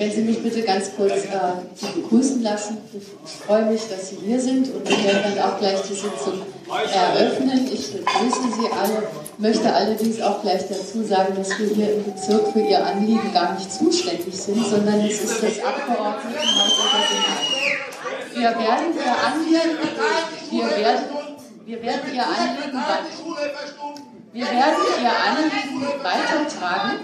Wenn Sie mich bitte ganz kurz äh, begrüßen lassen. Ich freue mich, dass Sie hier sind und wir werden dann auch gleich die Sitzung eröffnen. Ich begrüße Sie alle, möchte allerdings auch gleich dazu sagen, dass wir hier im Bezirk für Ihr Anliegen gar nicht zuständig sind, sondern es ist das Abgeordnetenhaus der Senat. Wir werden Ihr Anliegen, wir werden, wir werden Ihr Anliegen, wir werden Ihr Anliegen weitertragen.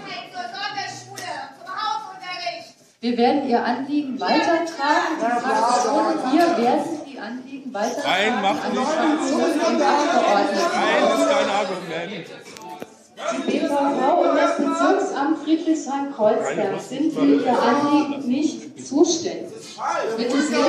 Wir werden Ihr Anliegen weitertragen. Die Fraktionen hier werden die Anliegen weitertragen Nein, macht nicht. Nein, das ist kein Argument. Die BVV und das Bezirksamt Friedrichshain-Kreuzberg sind für Ihr Anliegen nicht zuständig. Bitte sehr,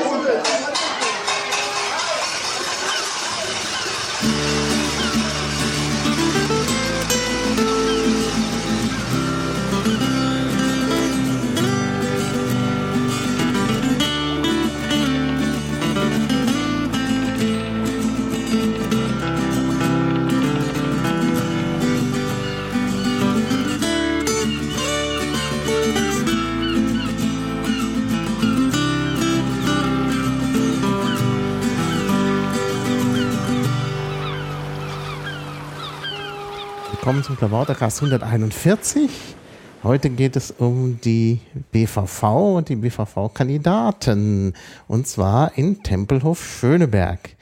Willkommen zum Klabautercast 141. Heute geht es um die BVV und die BVV-Kandidaten. Und zwar in Tempelhof Schöneberg,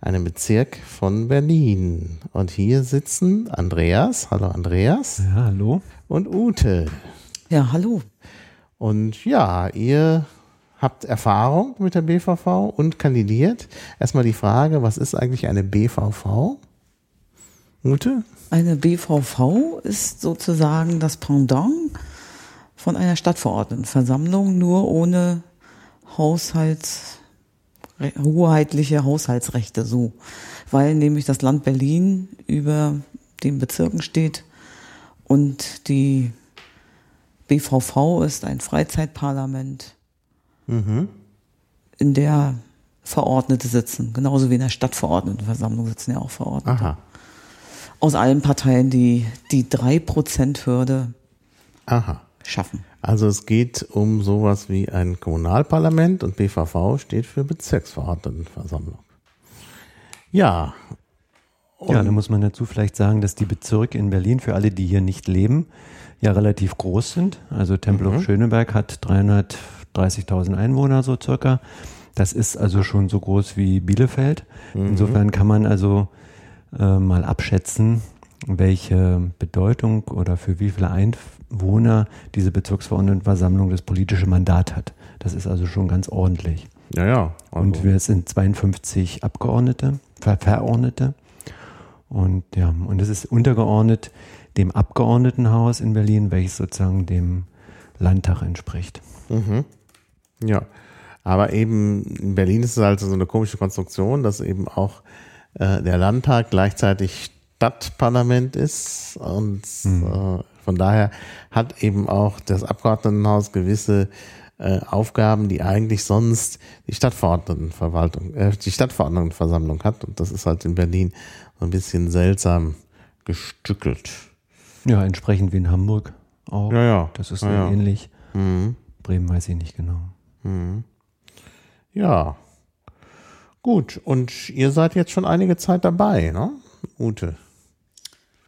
einem Bezirk von Berlin. Und hier sitzen Andreas. Hallo Andreas. Ja, hallo. Und Ute. Ja, hallo. Und ja, ihr habt Erfahrung mit der BVV und kandidiert. Erstmal die Frage, was ist eigentlich eine BVV? Ute? Eine BVV ist sozusagen das Pendant von einer Stadtverordnetenversammlung, nur ohne Haushalts, hoheitliche Haushaltsrechte, so. Weil nämlich das Land Berlin über den Bezirken steht und die BVV ist ein Freizeitparlament, in der Verordnete sitzen, genauso wie in der Stadtverordnetenversammlung sitzen ja auch Verordnete. Aha. Aus allen Parteien, die die 3%-Hürde Aha. schaffen. Also es geht um sowas wie ein Kommunalparlament und BVV steht für Bezirksverordnetenversammlung. Ja. Und Ja, da muss man dazu vielleicht sagen, dass die Bezirke in Berlin für alle, die hier nicht leben, ja relativ groß sind. Also Tempelhof Schöneberg hat 330.000 Einwohner so circa. Das ist also schon so groß wie Bielefeld. Insofern kann man also äh, mal abschätzen, welche Bedeutung oder für wie viele Einwohner diese Bezirksverordnetenversammlung das politische Mandat hat. Das ist also schon ganz ordentlich. ja, ja. Also, Und wir sind 52 Abgeordnete, Ver Verordnete. Und ja, und es ist untergeordnet dem Abgeordnetenhaus in Berlin, welches sozusagen dem Landtag entspricht. ja. Aber eben in Berlin ist es halt so eine komische Konstruktion, dass eben auch äh, der Landtag gleichzeitig Stadtparlament ist und äh, von daher hat eben auch das Abgeordnetenhaus gewisse äh, Aufgaben, die eigentlich sonst die Stadtverordnetenverwaltung, äh, die Stadtverordnetenversammlung hat und das ist halt in Berlin so ein bisschen seltsam gestückelt. Ja, entsprechend wie in Hamburg auch. Ja, ja. Das ist Ja, ja. ähnlich. Bremen weiß ich nicht genau. Ja. Gut, und ihr seid jetzt schon einige Zeit dabei, ne? Ute.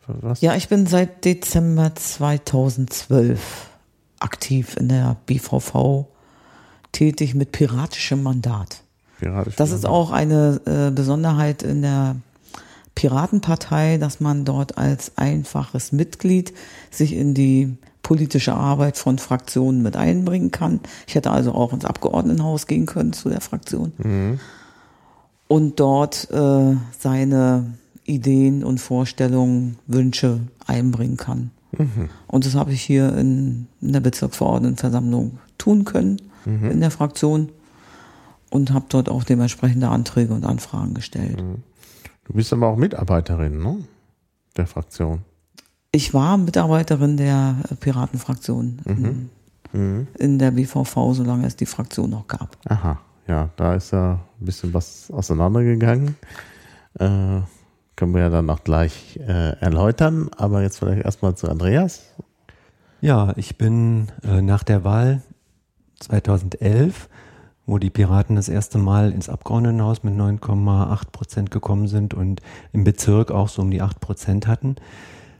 Was? Ja, ich bin seit Dezember 2012 aktiv in der BVV tätig mit piratischem Mandat. Piratisch Das ist auch eine äh, Besonderheit in der Piratenpartei, dass man dort als einfaches Mitglied sich in die politische Arbeit von Fraktionen mit einbringen kann. Ich hätte also auch ins Abgeordnetenhaus gehen können zu der Fraktion und dort äh, seine Ideen und Vorstellungen, Wünsche einbringen kann. Und das habe ich hier in, in der Bezirksverordnetenversammlung tun können, in der Fraktion und habe dort auch dementsprechende Anträge und Anfragen gestellt. Du bist aber auch Mitarbeiterin, ne? Der Fraktion. Ich war Mitarbeiterin der Piratenfraktion in, in der BVV, solange es die Fraktion noch gab. Aha, ja, da ist ja ein bisschen was auseinandergegangen. Äh, können wir ja dann auch gleich äh, erläutern, aber jetzt vielleicht erstmal zu Andreas. Ja, ich bin äh, nach der Wahl 2011, wo die Piraten das erste Mal ins Abgeordnetenhaus mit 9,8 Prozent gekommen sind und im Bezirk auch so um die 8 Prozent hatten,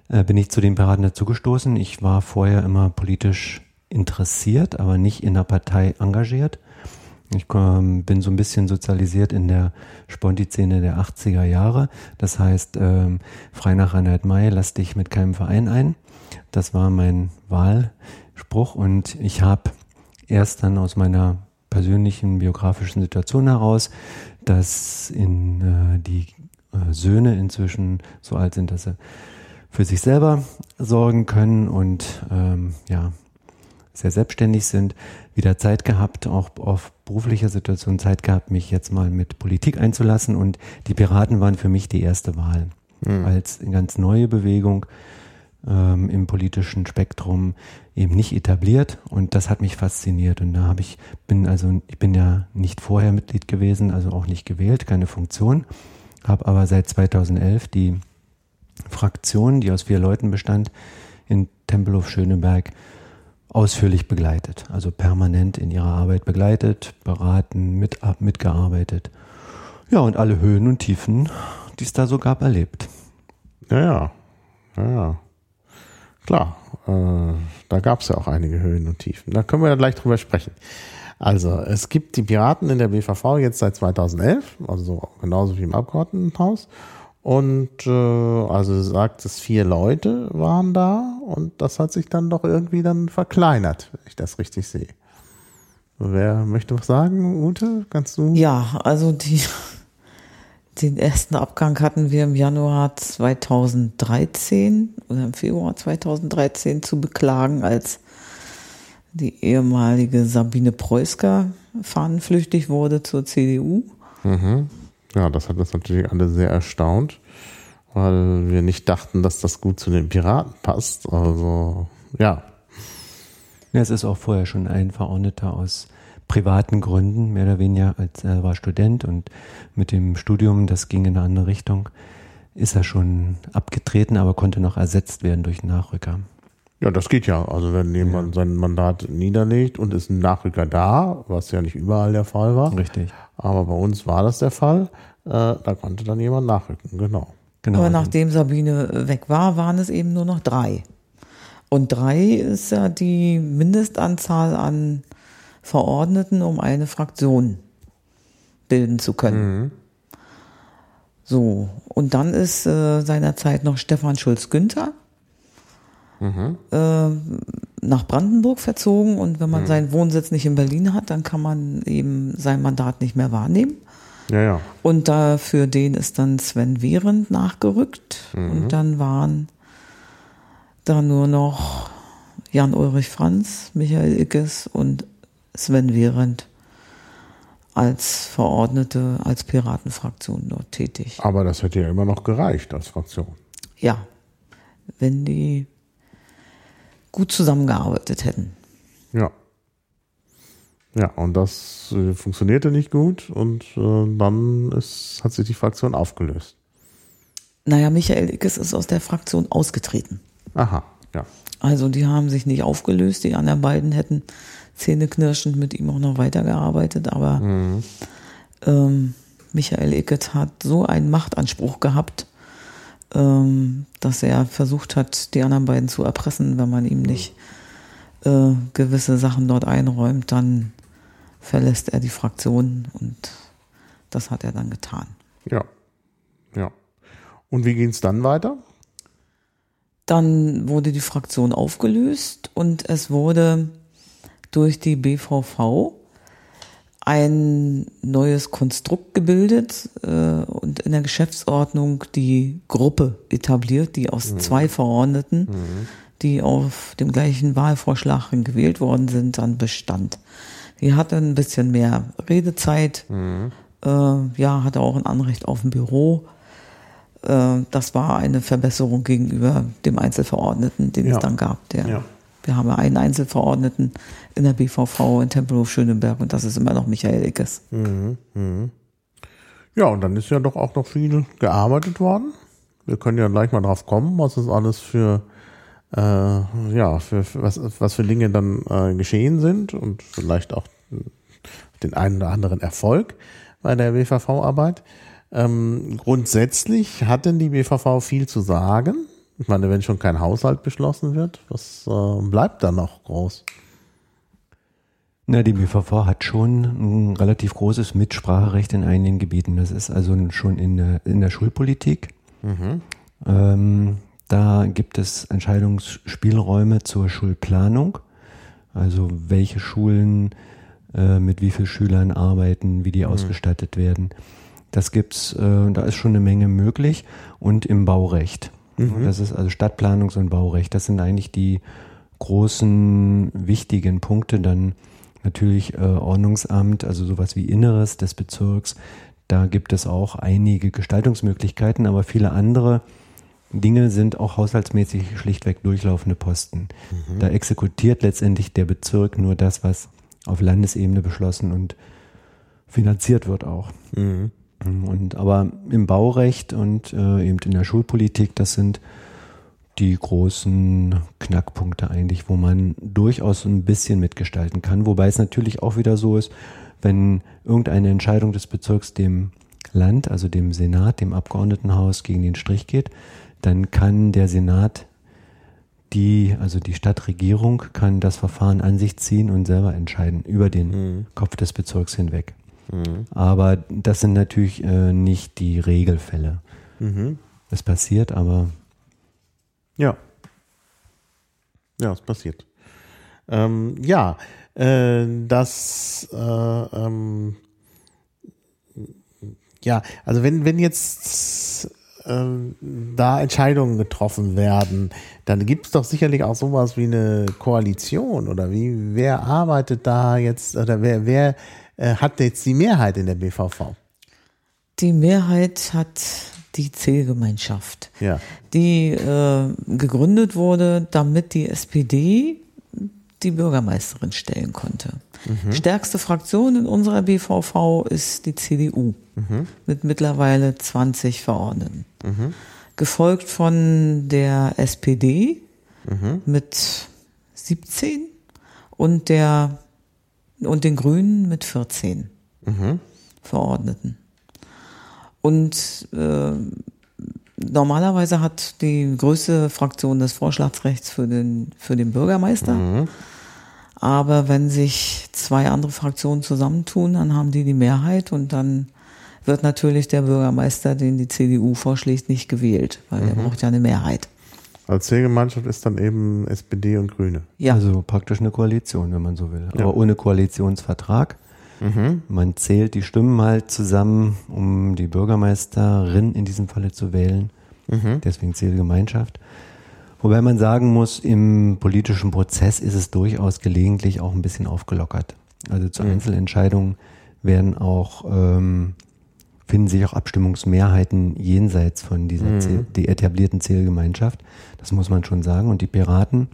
äh, bin ich zu den Piraten dazugestoßen. Ich war vorher immer politisch interessiert, aber nicht in der Partei engagiert. Ich ähm, bin so ein bisschen sozialisiert in der Sponti-Szene der 80er Jahre. Das heißt, ähm, frei nach Reinhard May, lass dich mit keinem Verein ein. Das war mein Wahlspruch und ich habe erst dann aus meiner persönlichen biografischen Situation heraus, dass in äh, die äh, Söhne inzwischen so alt sind, dass sie für sich selber sorgen können und ähm, ja sehr selbstständig sind, wieder Zeit gehabt, auch auf beruflicher Situation Zeit gehabt, mich jetzt mal mit Politik einzulassen. Und die Piraten waren für mich die erste Wahl mhm. als ganz neue Bewegung ähm, im politischen Spektrum eben nicht etabliert. Und das hat mich fasziniert. Und da habe ich bin also ich bin ja nicht vorher Mitglied gewesen, also auch nicht gewählt, keine Funktion, habe aber seit 2011 die Fraktion, die aus vier Leuten bestand, in Tempelhof Schöneberg ausführlich begleitet, also permanent in ihrer Arbeit begleitet, beraten, mit, mitgearbeitet. Ja, und alle Höhen und Tiefen, die es da so gab, erlebt. Ja, ja, ja, ja. Klar, äh, da gab es ja auch einige Höhen und Tiefen. Da können wir ja gleich drüber sprechen. Also, es gibt die Piraten in der BVV jetzt seit 2011, also genauso wie im Abgeordnetenhaus. Und äh, also sagt es, vier Leute waren da und das hat sich dann doch irgendwie dann verkleinert, wenn ich das richtig sehe. Wer möchte was sagen, Ute? Kannst du? Ja, also die, den ersten Abgang hatten wir im Januar 2013 oder im Februar 2013 zu beklagen, als die ehemalige Sabine Preusker fahnenflüchtig wurde zur CDU. Mhm. Ja, das hat uns natürlich alle sehr erstaunt, weil wir nicht dachten, dass das gut zu den Piraten passt. Also, ja. Ja, es ist auch vorher schon ein Verordneter aus privaten Gründen, mehr oder weniger, als er war Student und mit dem Studium, das ging in eine andere Richtung, ist er schon abgetreten, aber konnte noch ersetzt werden durch Nachrücker. Ja, das geht ja. Also wenn jemand ja. sein Mandat niederlegt und ist ein Nachrücker da, was ja nicht überall der Fall war. Richtig. Aber bei uns war das der Fall. Äh, da konnte dann jemand nachrücken, genau. genau. Aber nachdem Sabine weg war, waren es eben nur noch drei. Und drei ist ja die Mindestanzahl an Verordneten, um eine Fraktion bilden zu können. Mhm. So, und dann ist äh, seinerzeit noch Stefan Schulz-Günther mhm. äh, nach Brandenburg verzogen. Und wenn man mhm. seinen Wohnsitz nicht in Berlin hat, dann kann man eben sein Mandat nicht mehr wahrnehmen. Ja, ja. Und da für den ist dann Sven Wehrend nachgerückt. Mhm. Und dann waren da nur noch Jan-Ulrich Franz, Michael Ickes und Sven Wehrend als Verordnete, als Piratenfraktion dort tätig. Aber das hätte ja immer noch gereicht als Fraktion. Ja, wenn die gut zusammengearbeitet hätten. Ja. Ja, und das äh, funktionierte nicht gut und äh, dann ist, hat sich die Fraktion aufgelöst. Naja, Michael Ickes ist aus der Fraktion ausgetreten. Aha, ja. Also die haben sich nicht aufgelöst, die anderen beiden hätten zähneknirschend mit ihm auch noch weitergearbeitet, aber mhm. ähm, Michael Ickes hat so einen Machtanspruch gehabt, ähm, dass er versucht hat, die anderen beiden zu erpressen, wenn man ihm nicht äh, gewisse Sachen dort einräumt, dann verlässt er die Fraktion und das hat er dann getan. Ja, ja. Und wie ging es dann weiter? Dann wurde die Fraktion aufgelöst und es wurde durch die BVV ein neues Konstrukt gebildet äh, und in der Geschäftsordnung die Gruppe etabliert, die aus mhm. zwei Verordneten, mhm. die auf dem gleichen Wahlvorschlag gewählt worden sind, dann bestand. Die hatte ein bisschen mehr Redezeit, mhm. äh, ja, hatte auch ein Anrecht auf ein Büro. Äh, das war eine Verbesserung gegenüber dem Einzelverordneten, den ja. es dann gab, der ja. Wir haben einen Einzelverordneten in der BVV in Tempelhof Schöneberg und das ist immer noch Michael Ickes. Mhm, mh. Ja, und dann ist ja doch auch noch viel gearbeitet worden. Wir können ja gleich mal drauf kommen, was es alles für äh, ja, für, für was, was für Dinge dann äh, geschehen sind und vielleicht auch den einen oder anderen Erfolg bei der BVV-Arbeit. Ähm, grundsätzlich hat denn die BVV viel zu sagen? Ich meine, wenn schon kein Haushalt beschlossen wird, was äh, bleibt da noch groß? Na, die BVV hat schon ein relativ großes Mitspracherecht in einigen Gebieten. Das ist also schon in der, in der Schulpolitik. Mhm. Ähm, da gibt es Entscheidungsspielräume zur Schulplanung. Also welche Schulen äh, mit wie vielen Schülern arbeiten, wie die mhm. ausgestattet werden. Das gibt's, äh, da ist schon eine Menge möglich. Und im Baurecht. Mhm. Das ist also Stadtplanungs- und Baurecht. Das sind eigentlich die großen, wichtigen Punkte. Dann natürlich äh, Ordnungsamt, also sowas wie Inneres des Bezirks. Da gibt es auch einige Gestaltungsmöglichkeiten, aber viele andere Dinge sind auch haushaltsmäßig schlichtweg durchlaufende Posten. Mhm. Da exekutiert letztendlich der Bezirk nur das, was auf Landesebene beschlossen und finanziert wird auch. Mhm. Und aber im Baurecht und äh, eben in der Schulpolitik, das sind die großen Knackpunkte eigentlich, wo man durchaus ein bisschen mitgestalten kann. Wobei es natürlich auch wieder so ist, wenn irgendeine Entscheidung des Bezirks dem Land, also dem Senat, dem Abgeordnetenhaus gegen den Strich geht, dann kann der Senat die, also die Stadtregierung kann das Verfahren an sich ziehen und selber entscheiden über den mhm. Kopf des Bezirks hinweg. Mhm. Aber das sind natürlich äh, nicht die Regelfälle. Mhm. Das passiert, aber. Ja. Ja, es passiert. Ähm, ja, äh, das, äh, ähm, ja, also wenn, wenn jetzt ähm, da Entscheidungen getroffen werden, dann gibt es doch sicherlich auch sowas wie eine Koalition oder wie, wer arbeitet da jetzt oder wer, wer äh, hat jetzt die Mehrheit in der BVV? Die Mehrheit hat die Zählgemeinschaft, ja. die äh, gegründet wurde, damit die SPD die Bürgermeisterin stellen konnte. Mhm. Stärkste Fraktion in unserer BVV ist die CDU mhm. mit mittlerweile 20 Verordneten. Mhm. Gefolgt von der SPD mhm. mit 17 und der und den Grünen mit 14 mhm. Verordneten. Und äh, normalerweise hat die größte Fraktion des Vorschlagsrechts für den, für den Bürgermeister. Mhm. Aber wenn sich zwei andere Fraktionen zusammentun, dann haben die die Mehrheit und dann wird natürlich der Bürgermeister, den die CDU vorschlägt, nicht gewählt, weil mhm. er braucht ja eine Mehrheit. Als Zielgemeinschaft ist dann eben SPD und Grüne. Ja. Also praktisch eine Koalition, wenn man so will. Ja. Aber ohne Koalitionsvertrag. Mhm. Man zählt die Stimmen halt zusammen, um die Bürgermeisterin in diesem Falle zu wählen. Mhm. Deswegen Zielgemeinschaft. Wobei man sagen muss, im politischen Prozess ist es durchaus gelegentlich auch ein bisschen aufgelockert. Also zu mhm. Einzelentscheidungen werden auch, ähm, finden sich auch Abstimmungsmehrheiten jenseits von dieser mhm. Zähl die etablierten Zählgemeinschaft. Das muss man schon sagen. Und die Piraten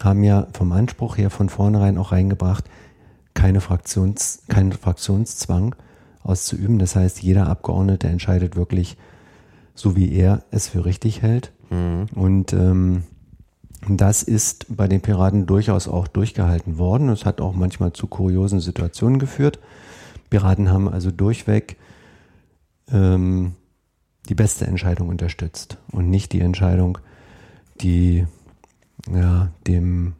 haben ja vom Anspruch her von vornherein auch reingebracht, keine Fraktions, keinen Fraktionszwang auszuüben. Das heißt, jeder Abgeordnete entscheidet wirklich so, wie er es für richtig hält. Mhm. Und ähm, das ist bei den Piraten durchaus auch durchgehalten worden. Es hat auch manchmal zu kuriosen Situationen geführt. Piraten haben also durchweg ähm, die beste Entscheidung unterstützt und nicht die Entscheidung, die ja, dem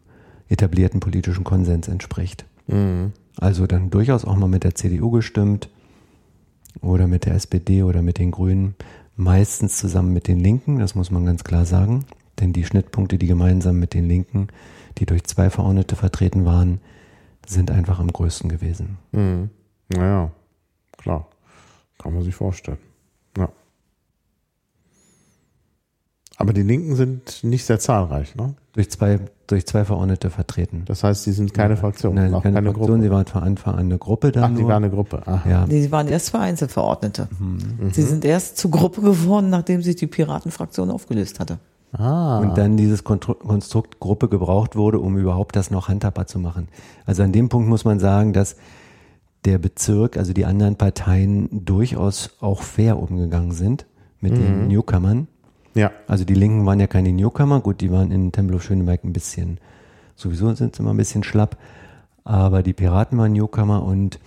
etablierten politischen Konsens entspricht. Mhm. Also dann durchaus auch mal mit der CDU gestimmt oder mit der SPD oder mit den Grünen meistens zusammen mit den Linken, das muss man ganz klar sagen. Denn die Schnittpunkte, die gemeinsam mit den Linken, die durch zwei Verordnete vertreten waren, sind einfach am größten gewesen. Mhm. Naja, klar. Kann man sich vorstellen. Ja. Aber die Linken sind nicht sehr zahlreich, ne? Durch zwei, durch zwei Verordnete vertreten. Das heißt, sie sind keine Fraktion. Nein, auch keine, keine Fraktion, Gruppe. sie waren von Anfang an eine Gruppe dann. Ach, nur. die waren eine Gruppe. Aha. Ja. Nee, sie waren erst zwei Einzelverordnete. Mhm. Sie sind erst zur Gruppe geworden, nachdem sich die Piratenfraktion aufgelöst hatte. Ah. Und dann dieses Konstrukt Gruppe gebraucht wurde, um überhaupt das noch handhabbar zu machen. Also an dem Punkt muss man sagen, dass der Bezirk, also die anderen Parteien durchaus auch fair umgegangen sind mit mhm. den Newcomern Ja. Also die Linken waren ja keine Newcomer, gut, die waren in Tempelhof Schöneberg ein bisschen, sowieso sind sie immer ein bisschen schlapp, aber die Piraten waren Newcomer und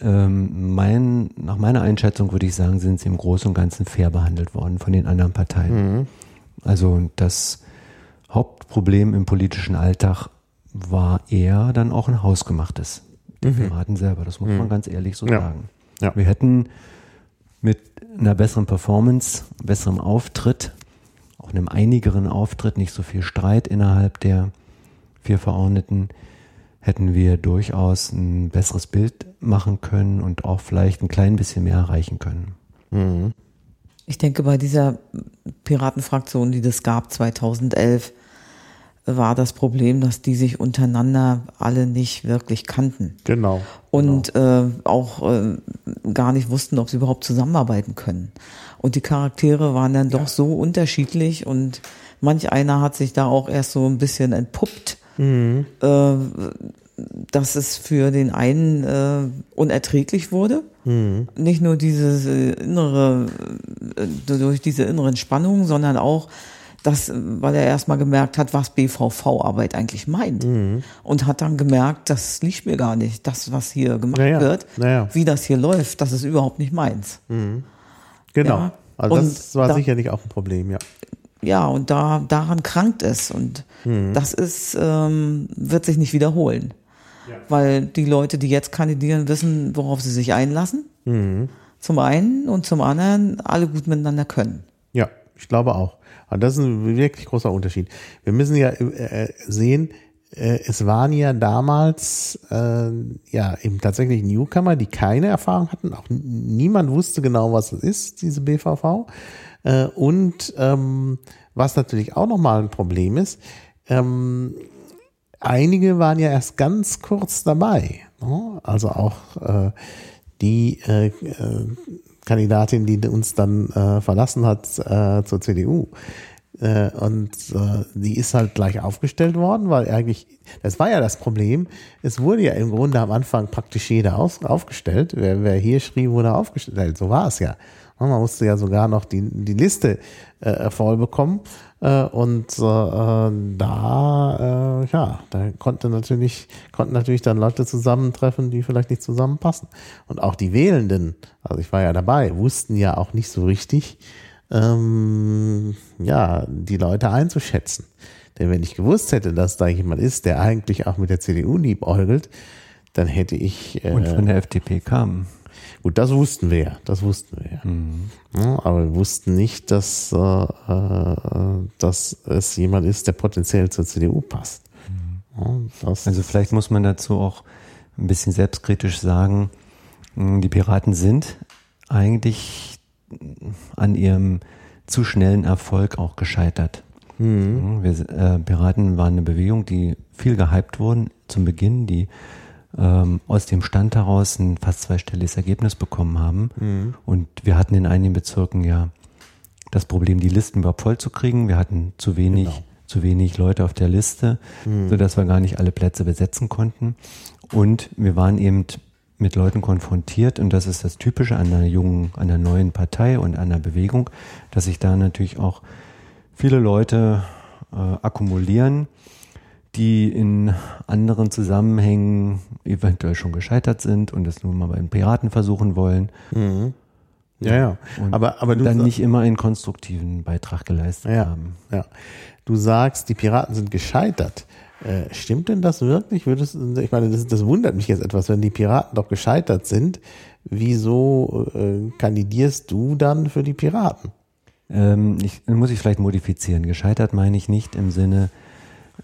ähm, mein, nach meiner Einschätzung würde ich sagen, sind sie im Großen und Ganzen fair behandelt worden von den anderen Parteien. Mhm. Also das Hauptproblem im politischen Alltag war eher dann auch ein hausgemachtes. Die Piraten selber, das muss man ganz ehrlich so Mhm. Ja. sagen. Ja. Wir hätten mit einer besseren Performance, besserem Auftritt, auch einem einigeren Auftritt, nicht so viel Streit innerhalb der vier Verordneten, hätten wir durchaus ein besseres Bild machen können und auch vielleicht ein klein bisschen mehr erreichen können. Mhm. Ich denke, bei dieser Piratenfraktion, die das gab 2011, war das Problem, dass die sich untereinander alle nicht wirklich kannten Genau. und äh, auch äh, gar nicht wussten, ob sie überhaupt zusammenarbeiten können. Und die Charaktere waren dann doch so unterschiedlich und manch einer hat sich da auch erst so ein bisschen entpuppt, Mhm. äh, dass es für den einen äh, unerträglich wurde. Mhm. Nicht nur dieses äh, innere, äh, durch diese inneren Spannungen, sondern auch das, äh, weil er erstmal gemerkt hat, was BVV-Arbeit eigentlich meint. Mhm. Und hat dann gemerkt, das liegt mir gar nicht, das, was hier gemacht Ja, ja. wird, Ja, ja. wie das hier läuft, das ist überhaupt nicht meins. Genau. Ja. Also Und das war da- sicherlich auch ein Problem, ja. Ja, und da, daran krankt es. Und Mhm. das ist, ähm, wird sich nicht wiederholen. Weil die Leute, die jetzt kandidieren, wissen, worauf sie sich einlassen. Mhm. Zum einen und zum anderen alle gut miteinander können. Ja, ich glaube auch. Aber das ist ein wirklich großer Unterschied. Wir müssen ja äh, sehen, äh, es waren ja damals äh, ja eben tatsächlich Newcomer, die keine Erfahrung hatten. Auch niemand wusste genau, was es ist, diese BVV. Äh, und ähm, was natürlich auch nochmal ein Problem ist, ähm, einige waren ja erst ganz kurz dabei. Ne? Also auch die äh, Kandidatin, die uns dann äh, verlassen hat äh, zur CDU. Äh, und äh, die ist halt gleich aufgestellt worden, weil eigentlich, das war ja das Problem, es wurde ja im Grunde am Anfang praktisch jeder auf, aufgestellt. Wer, wer hier schrie, wurde aufgestellt. So war es ja. Man musste ja sogar noch die, die Liste äh, voll bekommen. Äh, und äh, da, äh, ja, da konnte natürlich, konnten natürlich dann Leute zusammentreffen, die vielleicht nicht zusammenpassen. Und auch die Wählenden, also ich war ja dabei, wussten ja auch nicht so richtig, ähm, ja, die Leute einzuschätzen. Denn wenn ich gewusst hätte, dass da jemand ist, der eigentlich auch mit der CDU liebäugelt, dann hätte ich. Äh, Und von der FDP kam. Gut, das wussten wir ja, das wussten wir ja. Ja, aber wir wussten nicht, dass, äh, äh, dass es jemand ist, der potenziell zur CDU passt. Ja, das, Also vielleicht muss man dazu auch ein bisschen selbstkritisch sagen, die Piraten sind eigentlich an ihrem zu schnellen Erfolg auch gescheitert. Mhm, Wir, äh, Piraten waren eine Bewegung, die viel gehypt wurden zum Beginn, die ähm, aus dem Stand heraus ein fast zweistelliges Ergebnis bekommen haben. Und wir hatten in einigen Bezirken ja das Problem, die Listen überhaupt voll zu kriegen. Wir hatten zu wenig, Genau. zu wenig Leute auf der Liste, sodass wir gar nicht alle Plätze besetzen konnten. Und wir waren eben mit Leuten konfrontiert, und das ist das Typische an einer jungen, an einer neuen Partei und einer Bewegung, dass sich da natürlich auch viele Leute äh, akkumulieren, die in anderen Zusammenhängen eventuell schon gescheitert sind und es nun mal bei den Piraten versuchen wollen ja, ja. und Aber, aber du dann nicht immer einen konstruktiven Beitrag geleistet ja, haben. ja. Du sagst, die Piraten sind gescheitert. Äh, stimmt denn das wirklich? Würdest, ich meine, das, das wundert mich jetzt etwas, wenn die Piraten doch gescheitert sind. Wieso äh, kandidierst du dann für die Piraten? Ähm, ich, muss ich vielleicht modifizieren. Gescheitert meine ich nicht im Sinne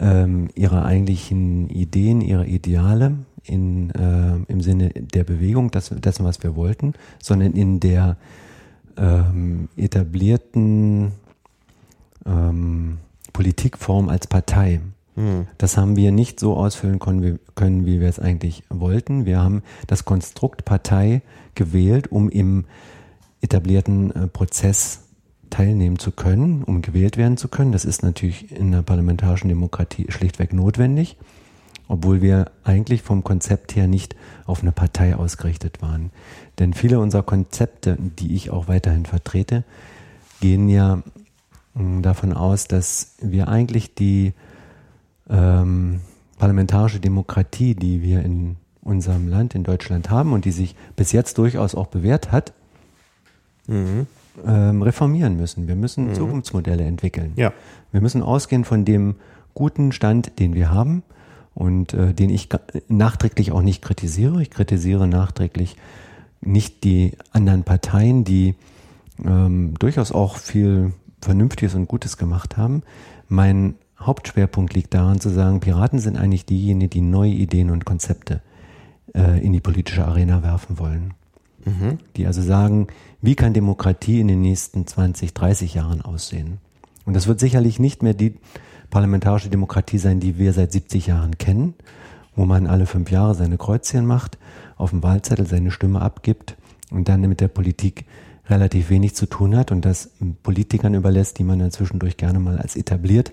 ähm, ihrer eigentlichen Ideen, ihrer Ideale, in, äh, im Sinne der Bewegung, das, dessen, was wir wollten, sondern in der ähm, etablierten ähm, Politikform als Partei. Das haben wir nicht so ausfüllen können wie, können, wie wir es eigentlich wollten. Wir haben das Konstrukt Partei gewählt, um im etablierten äh, Prozess teilnehmen zu können, um gewählt werden zu können. Das ist natürlich in der parlamentarischen Demokratie schlichtweg notwendig, obwohl wir eigentlich vom Konzept her nicht auf eine Partei ausgerichtet waren. Denn viele unserer Konzepte, die ich auch weiterhin vertrete, gehen ja mm, davon aus, dass wir eigentlich die ähm, parlamentarische Demokratie, die wir in unserem Land, in Deutschland haben und die sich bis jetzt durchaus auch bewährt hat, mhm. Ähm, reformieren müssen. Wir müssen mhm. Zukunftsmodelle entwickeln. Ja. Wir müssen ausgehen von dem guten Stand, den wir haben und äh, den ich nachträglich auch nicht kritisiere. Ich kritisiere nachträglich nicht die anderen Parteien, die ähm, durchaus auch viel Vernünftiges und Gutes gemacht haben. Mein Hauptschwerpunkt liegt daran zu sagen, Piraten sind eigentlich diejenigen, die neue Ideen und Konzepte äh, in die politische Arena werfen wollen. Mhm. Die also sagen, wie kann Demokratie in den nächsten 20, 30 Jahren aussehen? Und das wird sicherlich nicht mehr die parlamentarische Demokratie sein, die wir seit 70 Jahren kennen, wo man alle fünf Jahre seine Kreuzchen macht, auf dem Wahlzettel seine Stimme abgibt und dann mit der Politik relativ wenig zu tun hat und das Politikern überlässt, die man dann zwischendurch gerne mal als etabliert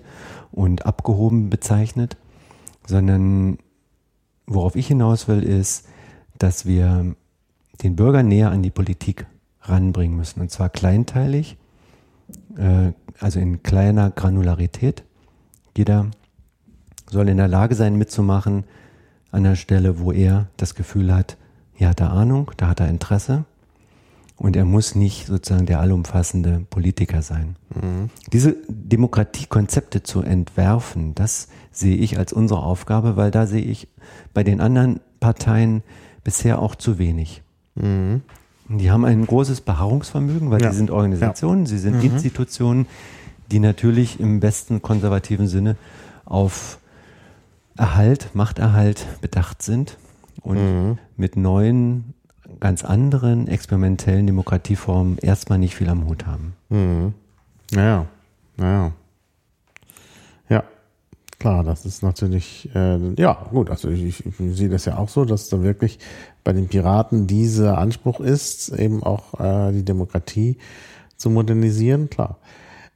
und abgehoben bezeichnet, sondern worauf ich hinaus will, ist, dass wir den Bürger näher an die Politik ranbringen müssen und zwar kleinteilig, äh, also in kleiner Granularität. Jeder soll in der Lage sein, mitzumachen an der Stelle, wo er das Gefühl hat, hier hat er Ahnung, da hat er Interesse und er muss nicht sozusagen der allumfassende Politiker sein. Mhm. Diese Demokratiekonzepte zu entwerfen, das sehe ich als unsere Aufgabe, weil da sehe ich bei den anderen Parteien bisher auch zu wenig. Mhm. Die haben ein großes Beharrungsvermögen, weil ja. sie sind Organisationen, ja. sie sind mhm. Institutionen, die natürlich im besten konservativen Sinne auf Erhalt, Machterhalt bedacht sind und mhm. mit neuen ganz anderen experimentellen Demokratieformen erstmal nicht viel am Hut haben. Mhm. Naja, naja. Klar, das ist natürlich, äh, ja, gut, also ich, ich, sehe das ja auch so, dass da wirklich bei den Piraten dieser Anspruch ist, eben auch äh, die Demokratie zu modernisieren, klar.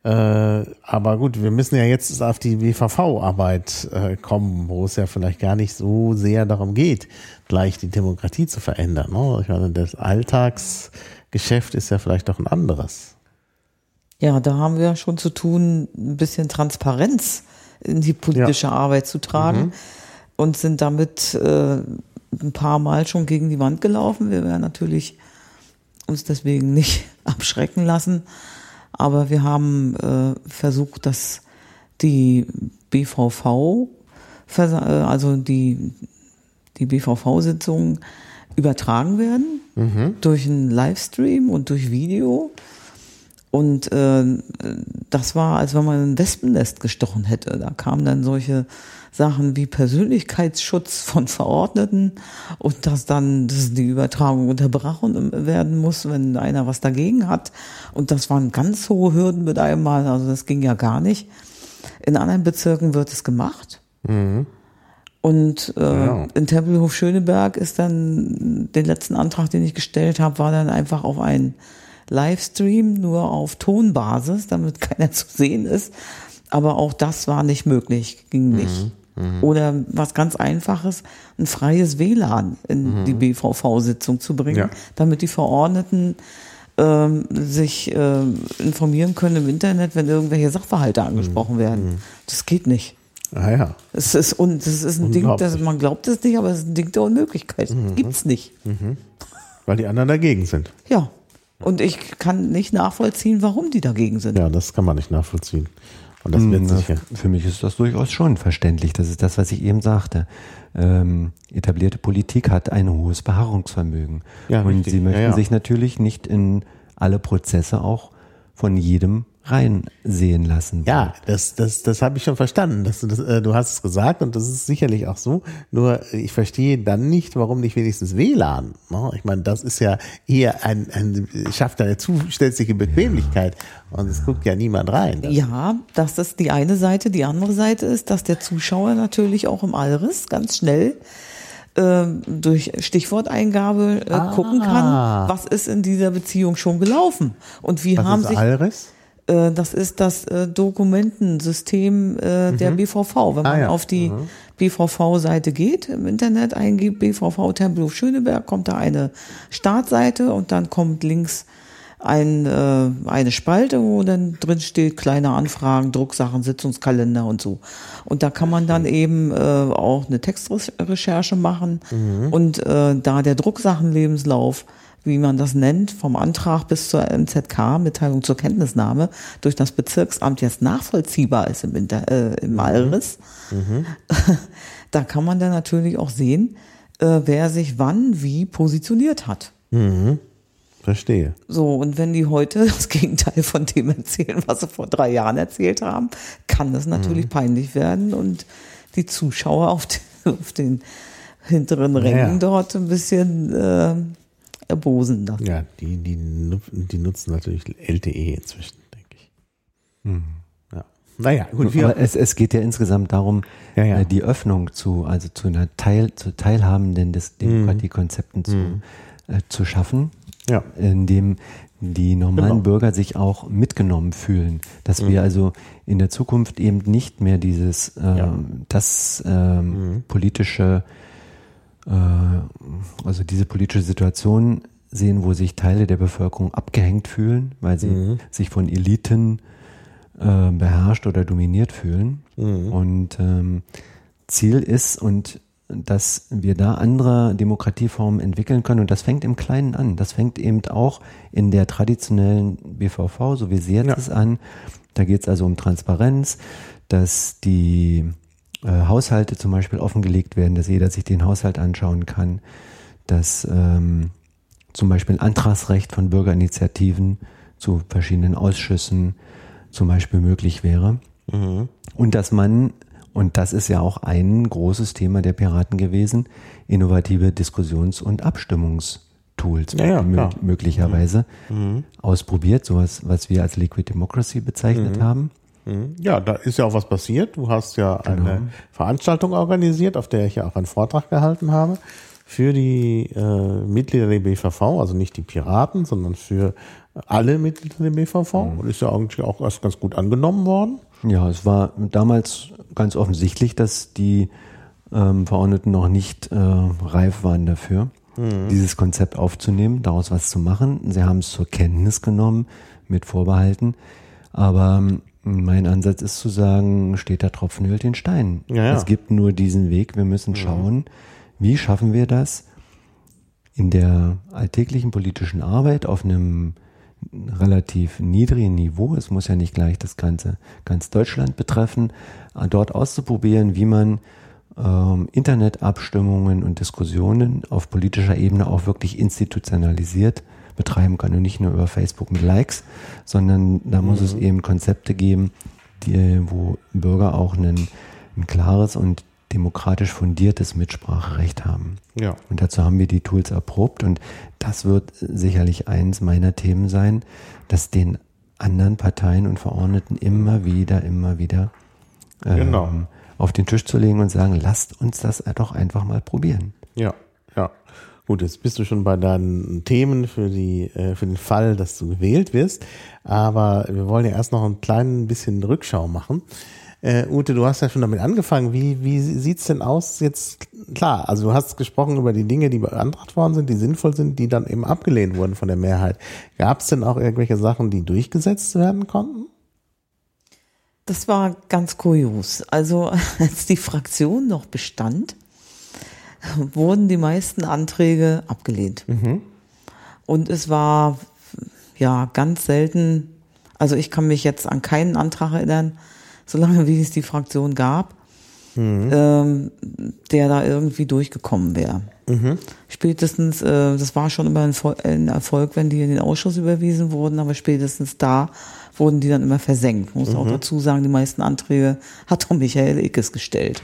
Äh, aber gut, wir müssen ja jetzt auf die WVV-Arbeit äh, kommen, wo es ja vielleicht gar nicht so sehr darum geht, gleich die Demokratie zu verändern. Ne? Ich meine, das Alltagsgeschäft ist ja vielleicht doch ein anderes. Ja, da haben wir schon zu tun, ein bisschen Transparenz in die politische ja. Arbeit zu tragen mhm. und sind damit äh, ein paar Mal schon gegen die Wand gelaufen. Wir werden natürlich uns deswegen nicht abschrecken lassen. Aber wir haben äh, versucht, dass die BVV, äh, also die, die BVV-Sitzungen übertragen werden mhm. durch einen Livestream und durch Video. Und äh, das war, als wenn man ein Wespennest gestochen hätte. Da kamen dann solche Sachen wie Persönlichkeitsschutz von Verordneten und dass dann dass die Übertragung unterbrochen werden muss, wenn einer was dagegen hat. Und das waren ganz hohe Hürden mit einmal, also das ging ja gar nicht. In anderen Bezirken wird es gemacht. Mhm. Und äh, ja. in Tempelhof Schöneberg ist dann den letzten Antrag, den ich gestellt habe, war dann einfach auf einen Livestream nur auf Tonbasis, damit keiner zu sehen ist. Aber auch das war nicht möglich, ging nicht. Mhm. Mhm. Oder was ganz Einfaches, ein freies WLAN in mhm. die BVV-Sitzung zu bringen, ja. damit die Verordneten ähm, sich äh, informieren können im Internet, wenn irgendwelche Sachverhalte mhm. angesprochen werden. Mhm. Das geht nicht. Ah ja. Es ist, und das ist ein Ding, das, man glaubt es nicht, aber es ist ein Ding der Unmöglichkeit. Mhm. Gibt's nicht. Mhm. Weil die anderen dagegen sind. Ja. Und ich kann nicht nachvollziehen, warum die dagegen sind. Ja, das kann man nicht nachvollziehen. Und das wird hm, sicher. Für mich ist das durchaus schon verständlich. Das ist das, was ich eben sagte. Ähm, etablierte Politik hat ein hohes Beharrungsvermögen. Ja, und richtig. sie möchten ja, ja. sich natürlich nicht in alle Prozesse auch von jedem reinsehen lassen. Ja, das, das, das habe ich schon verstanden. Das, das, äh, du hast es gesagt und das ist sicherlich auch so. Nur ich verstehe dann nicht, warum nicht wenigstens WLAN. Ne? Ich meine, das ist ja eher ein, ein schafft eine zusätzliche Bequemlichkeit ja. und es guckt ja niemand rein. Das ja, das ist die eine Seite. Die andere Seite ist, dass der Zuschauer natürlich auch im Allriss ganz schnell ähm, durch Stichworteingabe äh, ah. gucken kann, was ist in dieser Beziehung schon gelaufen und wie was haben ist sich Alris? Äh, das ist das äh, Dokumentensystem äh, der mhm. BVV. Wenn ah, man ja. auf die mhm. BVV-Seite geht, im Internet eingibt, BVV Tempelhof Schöneberg, kommt da eine Startseite und dann kommt links ein, eine Spalte, wo dann drin steht, kleine Anfragen, Drucksachen, Sitzungskalender und so. Und da kann man dann eben auch eine Textrecherche machen. Und äh, da der Drucksachenlebenslauf, wie man das nennt, vom Antrag bis zur MZK, Mitteilung zur Kenntnisnahme, durch das Bezirksamt jetzt nachvollziehbar ist im, Inter äh, im Allriss, da kann man dann natürlich auch sehen, äh, wer sich wann wie positioniert hat. Verstehe. So, und wenn die heute das Gegenteil von dem erzählen, was sie vor drei Jahren erzählt haben, kann das natürlich peinlich werden und die Zuschauer auf den, auf den hinteren Rängen Ja. dort ein bisschen äh, erbosen lassen. Ja, die, die, die nutzen natürlich LTE inzwischen, denke ich. Ja. Naja, gut, wir, Aber es, es geht ja insgesamt darum, Ja, ja. äh, die Öffnung zu, also zu einer Teil, zu teilhabenden des Demokratiekonzepten zu, äh, zu schaffen, ja. indem die normalen Genau. Bürger sich auch mitgenommen fühlen, dass wir also in der Zukunft eben nicht mehr dieses ähm, Ja. das ähm, politische äh, also diese politische Situation sehen, wo sich Teile der Bevölkerung abgehängt fühlen, weil sie sich von Eliten äh, beherrscht oder dominiert fühlen. Und ähm, Ziel ist und dass wir da andere Demokratieformen entwickeln können. Und das fängt im Kleinen an. Das fängt eben auch in der traditionellen BVV, so wie sie jetzt Ja. ist, an. Da geht es also um Transparenz, dass die äh, Haushalte zum Beispiel offengelegt werden, dass jeder sich den Haushalt anschauen kann, dass ähm, zum Beispiel ein Antragsrecht von Bürgerinitiativen zu verschiedenen Ausschüssen zum Beispiel möglich wäre. Und dass man, und das ist ja auch ein großes Thema der Piraten gewesen, innovative Diskussions- und Abstimmungstools Ja, ja, mö klar. möglicherweise ausprobiert, sowas, was wir als Liquid Democracy bezeichnet haben. Mhm. Ja, da ist ja auch was passiert. Du hast ja eine Veranstaltung organisiert, auf der ich ja auch einen Vortrag gehalten habe für die äh, Mitglieder der BVV, also nicht die Piraten, sondern für alle Mitglieder der BVV. Und ist ja eigentlich auch erst ganz gut angenommen worden. Ja, es war damals ganz offensichtlich, dass die ähm, Verordneten noch nicht äh, reif waren dafür, dieses Konzept aufzunehmen, daraus was zu machen. Sie haben es zur Kenntnis genommen, mit Vorbehalten. Aber ähm, mein Ansatz ist zu sagen, steht der Tropfen höhlt den Stein. Ja, ja. Es gibt nur diesen Weg. Wir müssen schauen, wie schaffen wir das in der alltäglichen politischen Arbeit auf einem relativ niedrigen Niveau, es muss ja nicht gleich das ganze ganz Deutschland betreffen, äh, dort auszuprobieren, wie man ähm, Internetabstimmungen und Diskussionen auf politischer Ebene auch wirklich institutionalisiert betreiben kann und nicht nur über Facebook mit Likes, sondern da muss es eben Konzepte geben, die, wo Bürger auch ein, ein klares und demokratisch fundiertes Mitspracherecht haben. Ja. Und dazu haben wir die Tools erprobt und das wird sicherlich eins meiner Themen sein, das den anderen Parteien und Verordneten immer wieder, immer wieder ähm, Genau. auf den Tisch zu legen und sagen, lasst uns das doch einfach mal probieren. Ja. Gut, jetzt bist du schon bei deinen Themen für die äh, für den Fall, dass du gewählt wirst. Aber wir wollen ja erst noch ein klein bisschen Rückschau machen. Äh, Ute, du hast ja schon damit angefangen. Wie, wie sieht's denn aus jetzt? Klar, also du hast gesprochen über die Dinge, die beantragt worden sind, die sinnvoll sind, die dann eben abgelehnt wurden von der Mehrheit. Gab es denn auch irgendwelche Sachen, die durchgesetzt werden konnten? Das war ganz kurios. Also als die Fraktion noch bestand, wurden die meisten Anträge abgelehnt. Und es war ja ganz selten, also ich kann mich jetzt an keinen Antrag erinnern, solange wie es die Fraktion gab, ähm, der da irgendwie durchgekommen wäre. Spätestens, äh, das war schon immer ein, ein Erfolg, wenn die in den Ausschuss überwiesen wurden, aber spätestens da wurden die dann immer versenkt. Muss auch dazu sagen, die meisten Anträge hat doch Michael Ickes gestellt,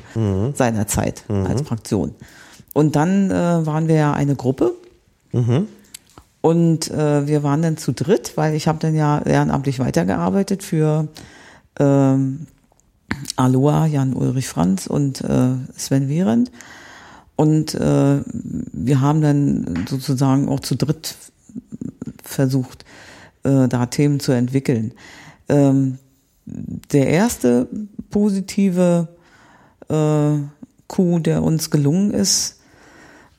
seinerzeit als Fraktion. Und dann äh, waren wir ja eine Gruppe und äh, wir waren dann zu dritt, weil ich habe dann ja ehrenamtlich weitergearbeitet für ähm, Aloha, Jan-Ulrich Franz und äh, Sven Wierendt. Und äh, wir haben dann sozusagen auch zu dritt versucht, äh, da Themen zu entwickeln. Ähm, der erste positive äh, Coup, der uns gelungen ist,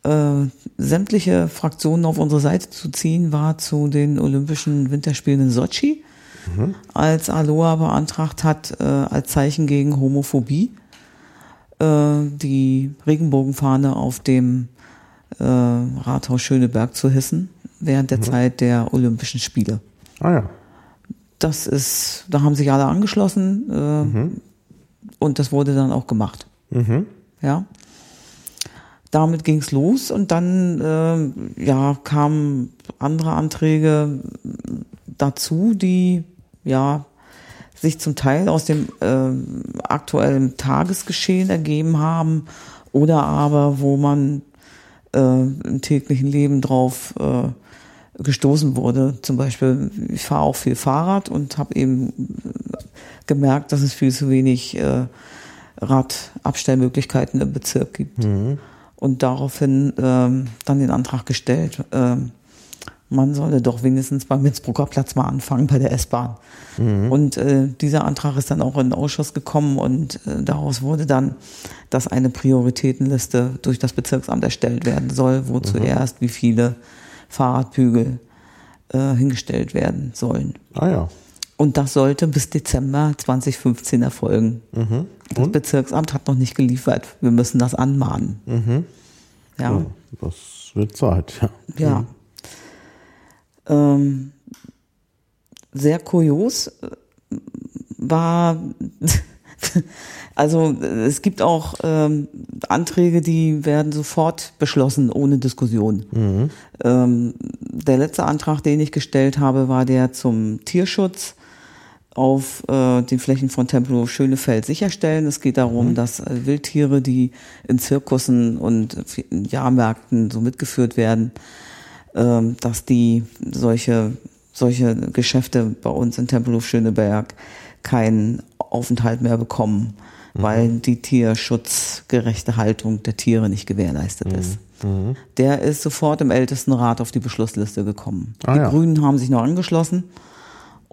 äh, sämtliche Fraktionen auf unsere Seite zu ziehen, war zu den Olympischen Winterspielen in Sochi, mhm. als Aloha beantragt hat, äh, als Zeichen gegen Homophobie äh, die Regenbogenfahne auf dem äh, Rathaus Schöneberg zu hissen während der mhm. Zeit der Olympischen Spiele. Ah ja. Das ist, da haben sich alle angeschlossen äh, mhm. und das wurde dann auch gemacht. Mhm. Ja. Damit ging's los und dann äh, ja kamen andere Anträge dazu, die ja sich zum Teil aus dem äh, aktuellen Tagesgeschehen ergeben haben oder aber wo man äh, im täglichen Leben drauf äh, gestoßen wurde. Zum Beispiel, ich fahre auch viel Fahrrad und habe eben gemerkt, dass es viel zu wenig äh, Radabstellmöglichkeiten im Bezirk gibt. Mhm. Und daraufhin ähm, dann den Antrag gestellt, äh, man solle doch wenigstens beim Mitzbrucker Platz mal anfangen bei der S-Bahn. Mhm. Und äh, dieser Antrag ist dann auch in den Ausschuss gekommen und äh, daraus wurde dann, dass eine Prioritätenliste durch das Bezirksamt erstellt werden soll, wo mhm. zuerst wie viele Fahrradbügel äh, hingestellt werden sollen. Ah ja. Und das sollte bis Dezember 2015 erfolgen. Mhm. Das Bezirksamt hat noch nicht geliefert. Wir müssen das anmahnen. Mhm. Ja. ja. Das wird Zeit, ja. Ja. Mhm. Ähm, sehr kurios äh, war Also es gibt auch ähm, Anträge, die werden sofort beschlossen, ohne Diskussion. Mhm. Ähm, der letzte Antrag, den ich gestellt habe, war der zum Tierschutz auf äh, den Flächen von Tempelhof Schönefeld sicherstellen. Es geht darum, mhm. dass äh, Wildtiere, die in Zirkussen und in Jahrmärkten so mitgeführt werden, äh, dass die solche solche Geschäfte bei uns in Tempelhof Schöneberg keinen Aufenthalt mehr bekommen weil mhm. die tierschutzgerechte Haltung der Tiere nicht gewährleistet mhm. ist. Mhm. Der ist sofort im Ältestenrat auf die Beschlussliste gekommen. Ah, die ja. Grünen haben sich noch angeschlossen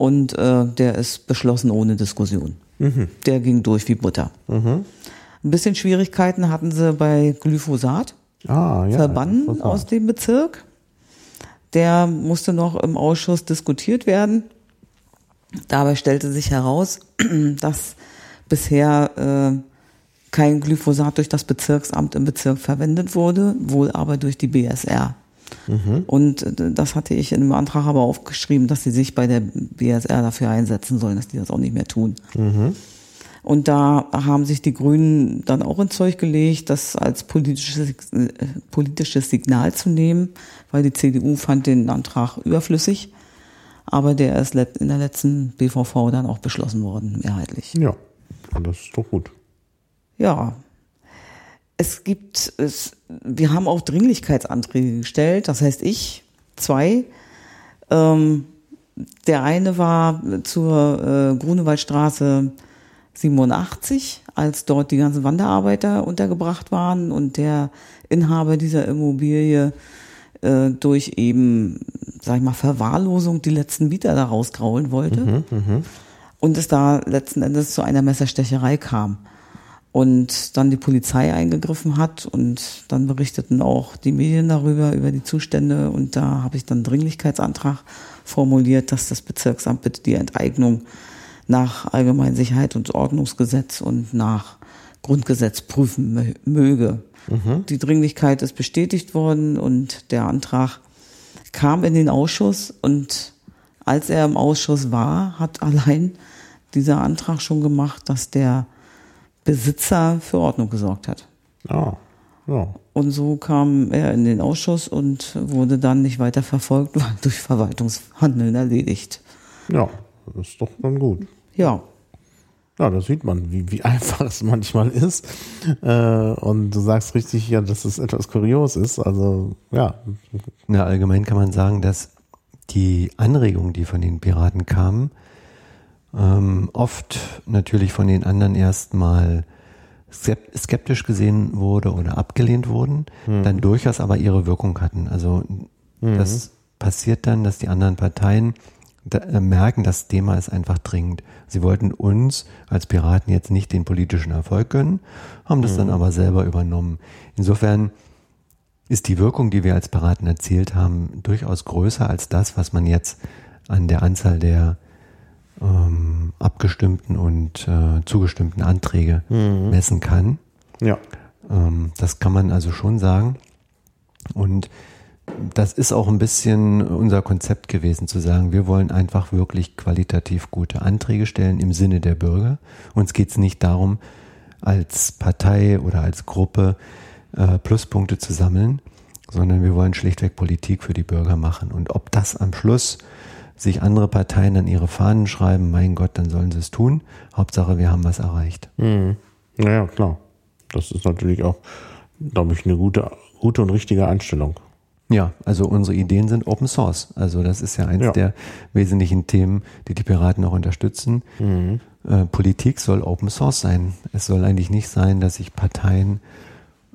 und äh, der ist beschlossen ohne Diskussion. Mhm. Der ging durch wie Butter. Mhm. Ein bisschen Schwierigkeiten hatten sie bei Glyphosat. Ah, ja, verbannen aus dem Bezirk. Der musste noch im Ausschuss diskutiert werden. Dabei stellte sich heraus, dass bisher äh, kein Glyphosat durch das Bezirksamt im Bezirk verwendet wurde, wohl aber durch die BSR. Mhm. Und äh, das hatte ich in dem Antrag aber aufgeschrieben, dass sie sich bei der BSR dafür einsetzen sollen, dass die das auch nicht mehr tun. Mhm. Und da haben sich die Grünen dann auch ins Zeug gelegt, das als politisches, äh, politisches Signal zu nehmen, weil die CDU fand den Antrag überflüssig. Aber der ist in der letzten BVV dann auch beschlossen worden, mehrheitlich. Ja. Das ist doch gut. Ja. Es gibt, es, wir haben auch Dringlichkeitsanträge gestellt, das heißt ich, zwei. Ähm, der eine war zur äh, Grunewaldstraße 87, als dort die ganzen Wanderarbeiter untergebracht waren und der Inhaber dieser Immobilie äh, durch eben, sag ich mal, Verwahrlosung die letzten Mieter da rausgraulen wollte. Mhm, mh und es da letzten Endes zu einer Messerstecherei kam. Und dann die Polizei eingegriffen hat und dann berichteten auch die Medien darüber, über die Zustände. Und da habe ich dann Dringlichkeitsantrag formuliert, dass das Bezirksamt bitte die Enteignung nach Allgemein Sicherheit und Ordnungsgesetz und nach Grundgesetz prüfen möge. Mhm. Die Dringlichkeit ist bestätigt worden und der Antrag kam in den Ausschuss und als er im Ausschuss war, hat allein dieser Antrag schon gemacht, dass der Besitzer für Ordnung gesorgt hat. Ah, ja. Und so kam er in den Ausschuss und wurde dann nicht weiter verfolgt, war durch Verwaltungshandeln erledigt. Ja, das ist doch dann gut. Ja. Ja, da sieht man, wie, wie einfach es manchmal ist. Äh, und du sagst richtig, ja, dass es etwas kurios ist. Also, ja. Ja, allgemein kann man sagen, dass die Anregungen, die von den Piraten kamen, ähm, oft natürlich von den anderen erstmal skeptisch gesehen wurde oder abgelehnt wurden, mhm. dann durchaus aber ihre Wirkung hatten. Also mhm. das passiert dann, dass die anderen Parteien da, äh, merken, das Thema ist einfach dringend. Sie wollten uns als Piraten jetzt nicht den politischen Erfolg gönnen, haben das mhm. dann aber selber übernommen. Insofern ist die Wirkung, die wir als Piraten erzielt haben, durchaus größer als das, was man jetzt an der Anzahl der ähm, abgestimmten und äh, zugestimmten Anträge mhm. messen kann. Ja. Ähm, das kann man also schon sagen. Und das ist auch ein bisschen unser Konzept gewesen, zu sagen, wir wollen einfach wirklich qualitativ gute Anträge stellen im Sinne der Bürger. Uns geht es nicht darum, als Partei oder als Gruppe äh, Pluspunkte zu sammeln, sondern wir wollen schlichtweg Politik für die Bürger machen. Und ob das am Schluss sich andere Parteien an ihre Fahnen schreiben, mein Gott, dann sollen sie es tun. Hauptsache, wir haben was erreicht. Mhm. Naja, klar. Das ist natürlich auch, glaube ich, eine gute, gute und richtige Einstellung. Ja, also unsere Ideen sind Open Source. Also das ist ja eins ja. der wesentlichen Themen, die die Piraten auch unterstützen. Mhm. Äh, Politik soll Open Source sein. Es soll eigentlich nicht sein, dass sich Parteien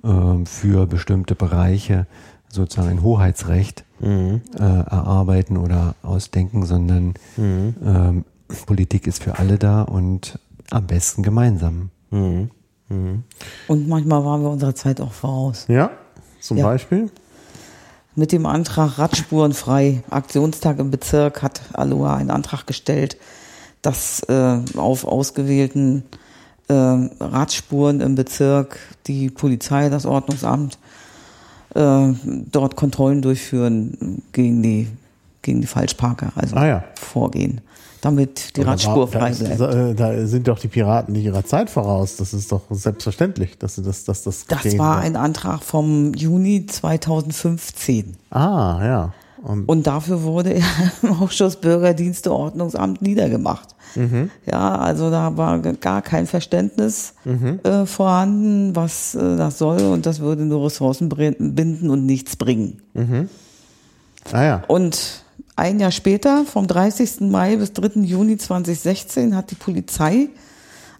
äh, für bestimmte Bereiche sozusagen ein Hoheitsrecht mhm. äh, erarbeiten oder ausdenken, sondern mhm. ähm, Politik ist für alle da und am besten gemeinsam. Mhm. mhm. Und manchmal waren wir unserer Zeit auch voraus. Ja, zum ja. Beispiel? Mit dem Antrag Radspurenfrei, Aktionstag im Bezirk, hat Aloha einen Antrag gestellt, dass äh, auf ausgewählten äh, Radspuren im Bezirk die Polizei, das Ordnungsamt äh, dort Kontrollen durchführen gegen die, gegen die Falschparker, also ah, ja. vorgehen damit die Aber Radspur frei bleibt. Da, da, sind doch die Piraten nicht ihrer Zeit voraus. Das ist doch selbstverständlich, dass das, dass das. Das war ein Antrag vom Juni 2015. Ah, ja. Und, Und dafür wurde er im Ausschuss Bürgerdienste Ordnungsamt niedergemacht. Mhm. Ja, also da war gar kein Verständnis mhm. äh, vorhanden, was äh, das soll. Und das würde nur Ressourcen binden und nichts bringen. Mhm. Ah ja. Und ein Jahr später, vom 30. Mai bis 3. Juni 2016, hat die Polizei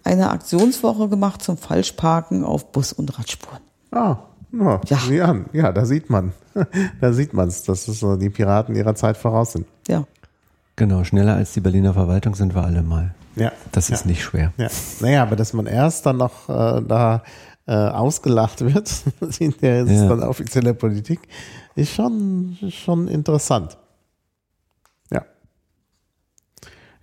eine Aktionswoche gemacht zum Falschparken auf Bus- und Radspuren. Ah, ja, ja. ja, da sieht man, da sieht man es, dass es die Piraten ihrer Zeit voraus sind. Ja. Genau, schneller als die Berliner Verwaltung sind wir alle mal. Ja. Das ist ja. nicht schwer. Ja. Naja, aber dass man erst dann noch äh, da äh, ausgelacht wird, hinterher ist ja. dann offizielle Politik, ist schon, schon interessant.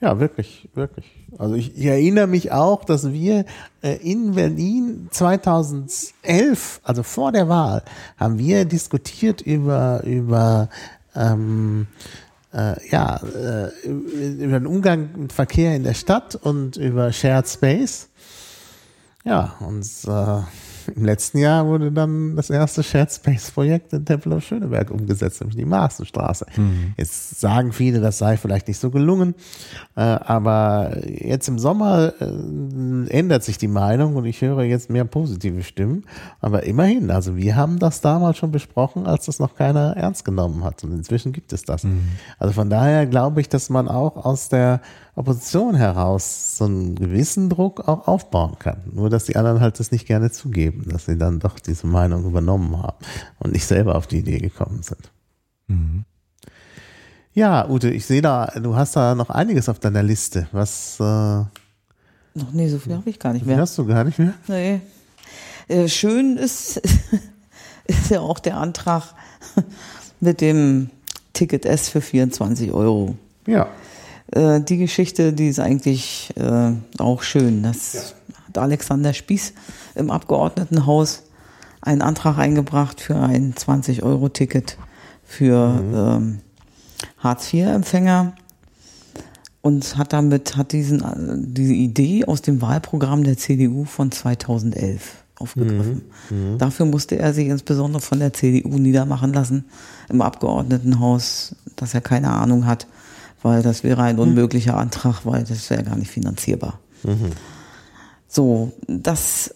Ja, wirklich, wirklich. Also ich, ich erinnere mich auch, dass wir äh, in Berlin 2011, also vor der Wahl, haben wir diskutiert über über ähm, äh, ja äh, über den Umgang mit Verkehr in der Stadt und über Shared Space. Ja, und äh, im letzten Jahr wurde dann das erste Shared Space Projekt in Tempelhof Schöneberg umgesetzt, nämlich die Maßenstraße. Mhm. Jetzt sagen viele, das sei vielleicht nicht so gelungen, äh, aber jetzt im Sommer äh, ändert sich die Meinung und ich höre jetzt mehr positive Stimmen. Aber immerhin, also wir haben das damals schon besprochen, als das noch keiner ernst genommen hat und inzwischen gibt es das. Mhm. Also von daher glaube ich, dass man auch aus der Opposition heraus so einen gewissen Druck auch aufbauen kann. Nur, dass die anderen halt das nicht gerne zugeben, dass sie dann doch diese Meinung übernommen haben und nicht selber auf die Idee gekommen sind. Mhm. Ja, Ute, ich sehe da, du hast da noch einiges auf deiner Liste. Was? Äh, noch nee, so viel habe ich gar nicht mehr. Hast du gar nicht mehr? Nee. Äh, schön ist, ist ja auch der Antrag mit dem Ticket S für 24 Euro. Ja. Äh, die Geschichte, die ist eigentlich äh, auch schön. Das ja. hat Alexander Spieß im Abgeordnetenhaus einen Antrag eingebracht für ein 20-Euro-Ticket für mhm. ähm, Hartz-IV-Empfänger und hat damit hat diesen diese Idee aus dem Wahlprogramm der CDU von 2011 aufgegriffen. Mhm. Mhm. Dafür musste er sich insbesondere von der CDU niedermachen lassen im Abgeordnetenhaus, dass er keine Ahnung hat, weil das wäre ein hm. unmöglicher Antrag, weil das wäre gar nicht finanzierbar. Mhm. So, das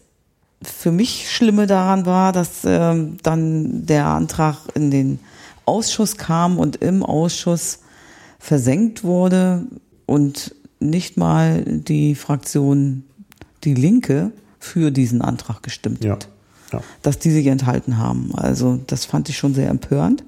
für mich Schlimme daran war, dass ähm, dann der Antrag in den Ausschuss kam und im Ausschuss versenkt wurde und nicht mal die Fraktion Die Linke für diesen Antrag gestimmt ja. hat. Ja. Dass die sich enthalten haben. Also das fand ich schon sehr empörend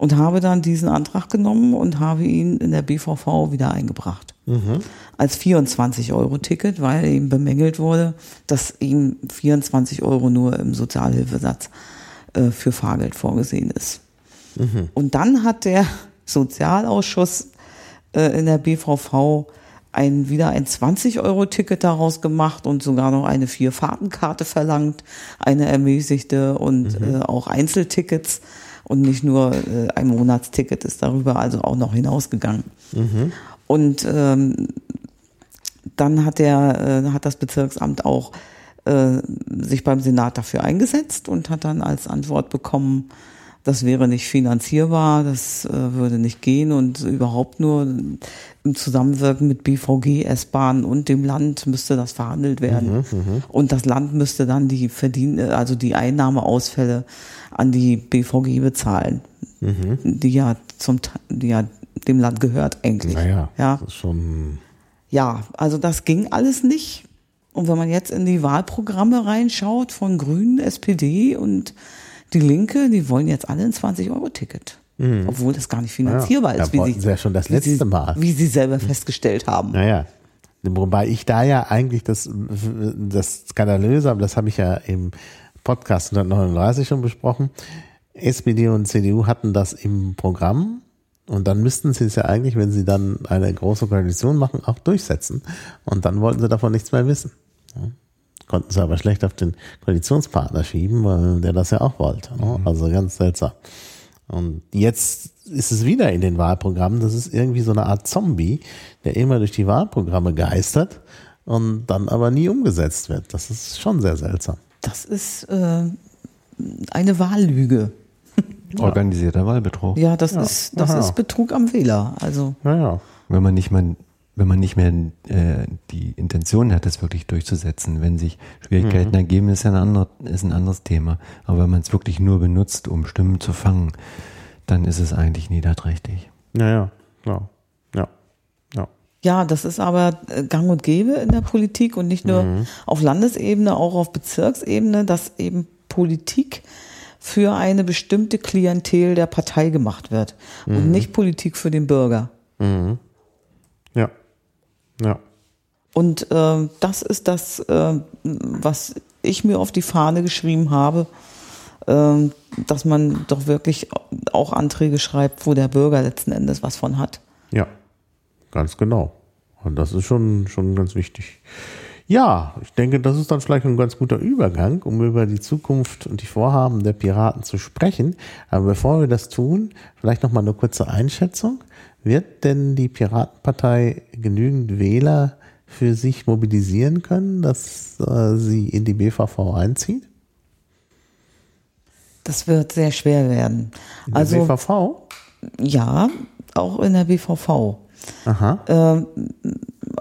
und habe dann diesen Antrag genommen und habe ihn in der BVV wieder eingebracht. Mhm. Als 24-Euro-Ticket, weil ihm bemängelt wurde, dass ihm 24 Euro nur im Sozialhilfesatz äh, für Fahrgeld vorgesehen ist. Und dann hat der Sozialausschuss äh, in der BVV ein, wieder ein 20-Euro-Ticket daraus gemacht und sogar noch eine Vier-Fahrtenkarte verlangt, eine ermäßigte und äh, auch Einzeltickets und nicht nur äh, ein Monatsticket ist darüber also auch noch hinausgegangen. Und ähm, dann hat der, äh, hat das Bezirksamt auch äh, sich beim Senat dafür eingesetzt und hat dann als Antwort bekommen, das wäre nicht finanzierbar, das äh, würde nicht gehen und überhaupt nur im Zusammenwirken mit BVG, S-Bahn und dem Land müsste das verhandelt werden. und das Land müsste dann die Verdien also die Einnahmeausfälle an die BVG bezahlen, die ja zum die ja dem Land gehört eigentlich. Naja, Ja. das ist schon. Ja, also das ging alles nicht. Und wenn man jetzt in die Wahlprogramme reinschaut von Grünen, SPD und die Linke, die wollen jetzt alle ein 20-Euro-Ticket. Obwohl das gar nicht finanzierbar Mhm. Ja, ist, da wollten sie ja schon das wie letzte sie, Mal. wie sie selber festgestellt haben. Naja. Wobei ich da ja eigentlich das, das Skandalöse, aber das habe ich ja im Podcast 139 schon besprochen. SPD und CDU hatten das im Programm und dann müssten sie es ja eigentlich, wenn sie dann eine große Koalition machen, auch durchsetzen. Und dann wollten sie davon nichts mehr wissen. Konnten sie aber schlecht auf den Koalitionspartner schieben, weil der das ja auch wollte. ne? Also ganz seltsam. Und jetzt ist es wieder in den Wahlprogrammen. Das ist irgendwie so eine Art Zombie, der immer durch die Wahlprogramme geistert und dann aber nie umgesetzt wird. Das ist schon sehr seltsam. Das ist äh, eine Wahllüge. Organisierter Wahlbetrug. Ja, das ist das Aha. ist Betrug am Wähler. Also Naja. Wenn man nicht mal, wenn man nicht mehr äh, die Intention hat, das wirklich durchzusetzen, wenn sich Schwierigkeiten ergeben, ist ja ein, andere, ist ein anderes Thema. Aber wenn man es wirklich nur benutzt, um Stimmen zu fangen, dann ist es eigentlich niederträchtig. Naja, klar. Ja. Ja. Das ist aber äh, gang und gäbe in der Politik und nicht nur auf Landesebene, auch auf Bezirksebene, dass eben Politik für eine bestimmte Klientel der Partei gemacht wird und nicht Politik für den Bürger. Ja. Ja. Und äh, das ist das, äh, was ich mir auf die Fahne geschrieben habe, äh, dass man doch wirklich auch Anträge schreibt, wo der Bürger letzten Endes was von hat. Ganz genau. Und das ist schon, schon ganz wichtig. Ja, ich denke, das ist dann vielleicht ein ganz guter Übergang, um über die Zukunft und die Vorhaben der Piraten zu sprechen. Aber bevor wir das tun, vielleicht noch mal eine kurze Einschätzung. Wird denn die Piratenpartei genügend Wähler für sich mobilisieren können, dass äh, sie in die BVV einzieht? Das wird sehr schwer werden. In der Also BVV? ja, auch in der BVV. Aha. Ähm,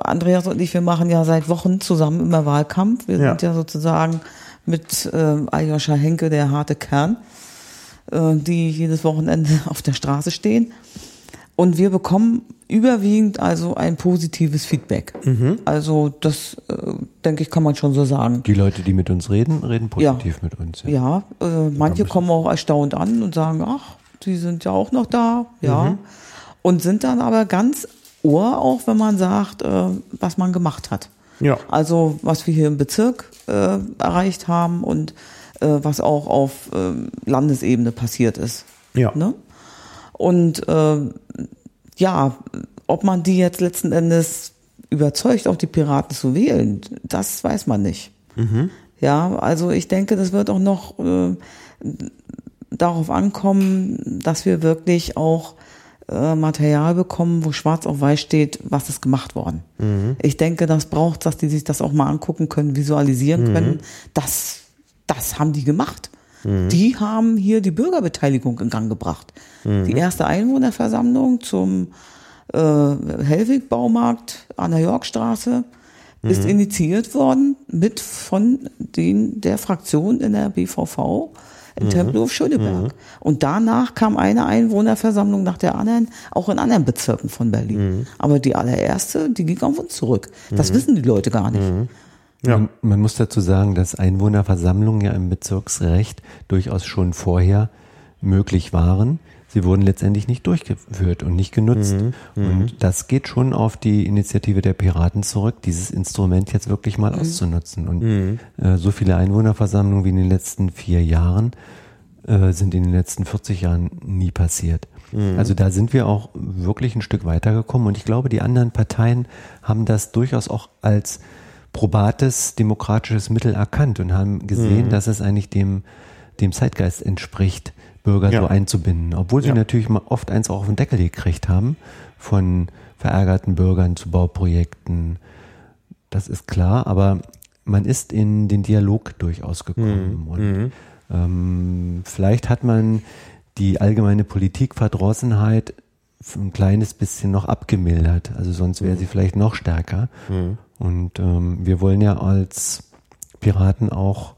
Andreas und ich, wir machen ja seit Wochen zusammen immer Wahlkampf. Wir Ja. sind ja sozusagen mit ähm, Aljoscha Henke der harte Kern, äh, die jedes Wochenende auf der Straße stehen. Und wir bekommen überwiegend also ein positives Feedback. Mhm. Also das, äh, denke ich, kann man schon so sagen. Die Leute, die mit uns reden, reden Ja. positiv mit uns. Ja, äh, manche kommen auch erstaunt an und sagen, ach, die sind ja auch noch da, ja. Und sind dann aber ganz ohr auch, wenn man sagt, äh, was man gemacht hat. Ja. Also was wir hier im Bezirk äh, erreicht haben und äh, was auch auf äh, Landesebene passiert ist. Ja. Ne? Und äh, ja, ob man die jetzt letzten Endes überzeugt, auch die Piraten zu wählen, das weiß man nicht. Ja, also ich denke, das wird auch noch äh, darauf ankommen, dass wir wirklich auch äh, Material bekommen, wo schwarz auf weiß steht, was ist gemacht worden. Ich denke, das braucht, dass die sich das auch mal angucken können, visualisieren können. Das, das haben die gemacht. Die haben hier die Bürgerbeteiligung in Gang gebracht. Die erste Einwohnerversammlung zum äh, Hellwig-Baumarkt an der Yorkstraße ist initiiert worden mit von den der Fraktion in der BVV in Tempelhof Schöneberg. Und danach kam eine Einwohnerversammlung nach der anderen, auch in anderen Bezirken von Berlin. Aber die allererste, die ging auf uns zurück. Das wissen die Leute gar nicht. Ja. Man, man muss dazu sagen, dass Einwohnerversammlungen ja im Bezirksrecht durchaus schon vorher möglich waren. Sie wurden letztendlich nicht durchgeführt und nicht genutzt. Und das geht schon auf die Initiative der Piraten zurück, dieses Instrument jetzt wirklich mal auszunutzen. Und äh, so viele Einwohnerversammlungen wie in den letzten vier Jahren äh, sind in den letzten 40 Jahren nie passiert. Also da sind wir auch wirklich ein Stück weitergekommen und ich glaube, die anderen Parteien haben das durchaus auch als probates demokratisches Mittel erkannt und haben gesehen, Mhm. dass es eigentlich dem, dem Zeitgeist entspricht, Bürger Ja. so einzubinden. Obwohl sie Ja. natürlich mal oft eins auch auf den Deckel gekriegt haben von verärgerten Bürgern zu Bauprojekten. Das ist klar, aber man ist in den Dialog durchaus gekommen. Und ähm, vielleicht hat man die allgemeine Politikverdrossenheit ein kleines bisschen noch abgemildert. Also sonst wäre sie vielleicht noch stärker. Und ähm, wir wollen ja als Piraten auch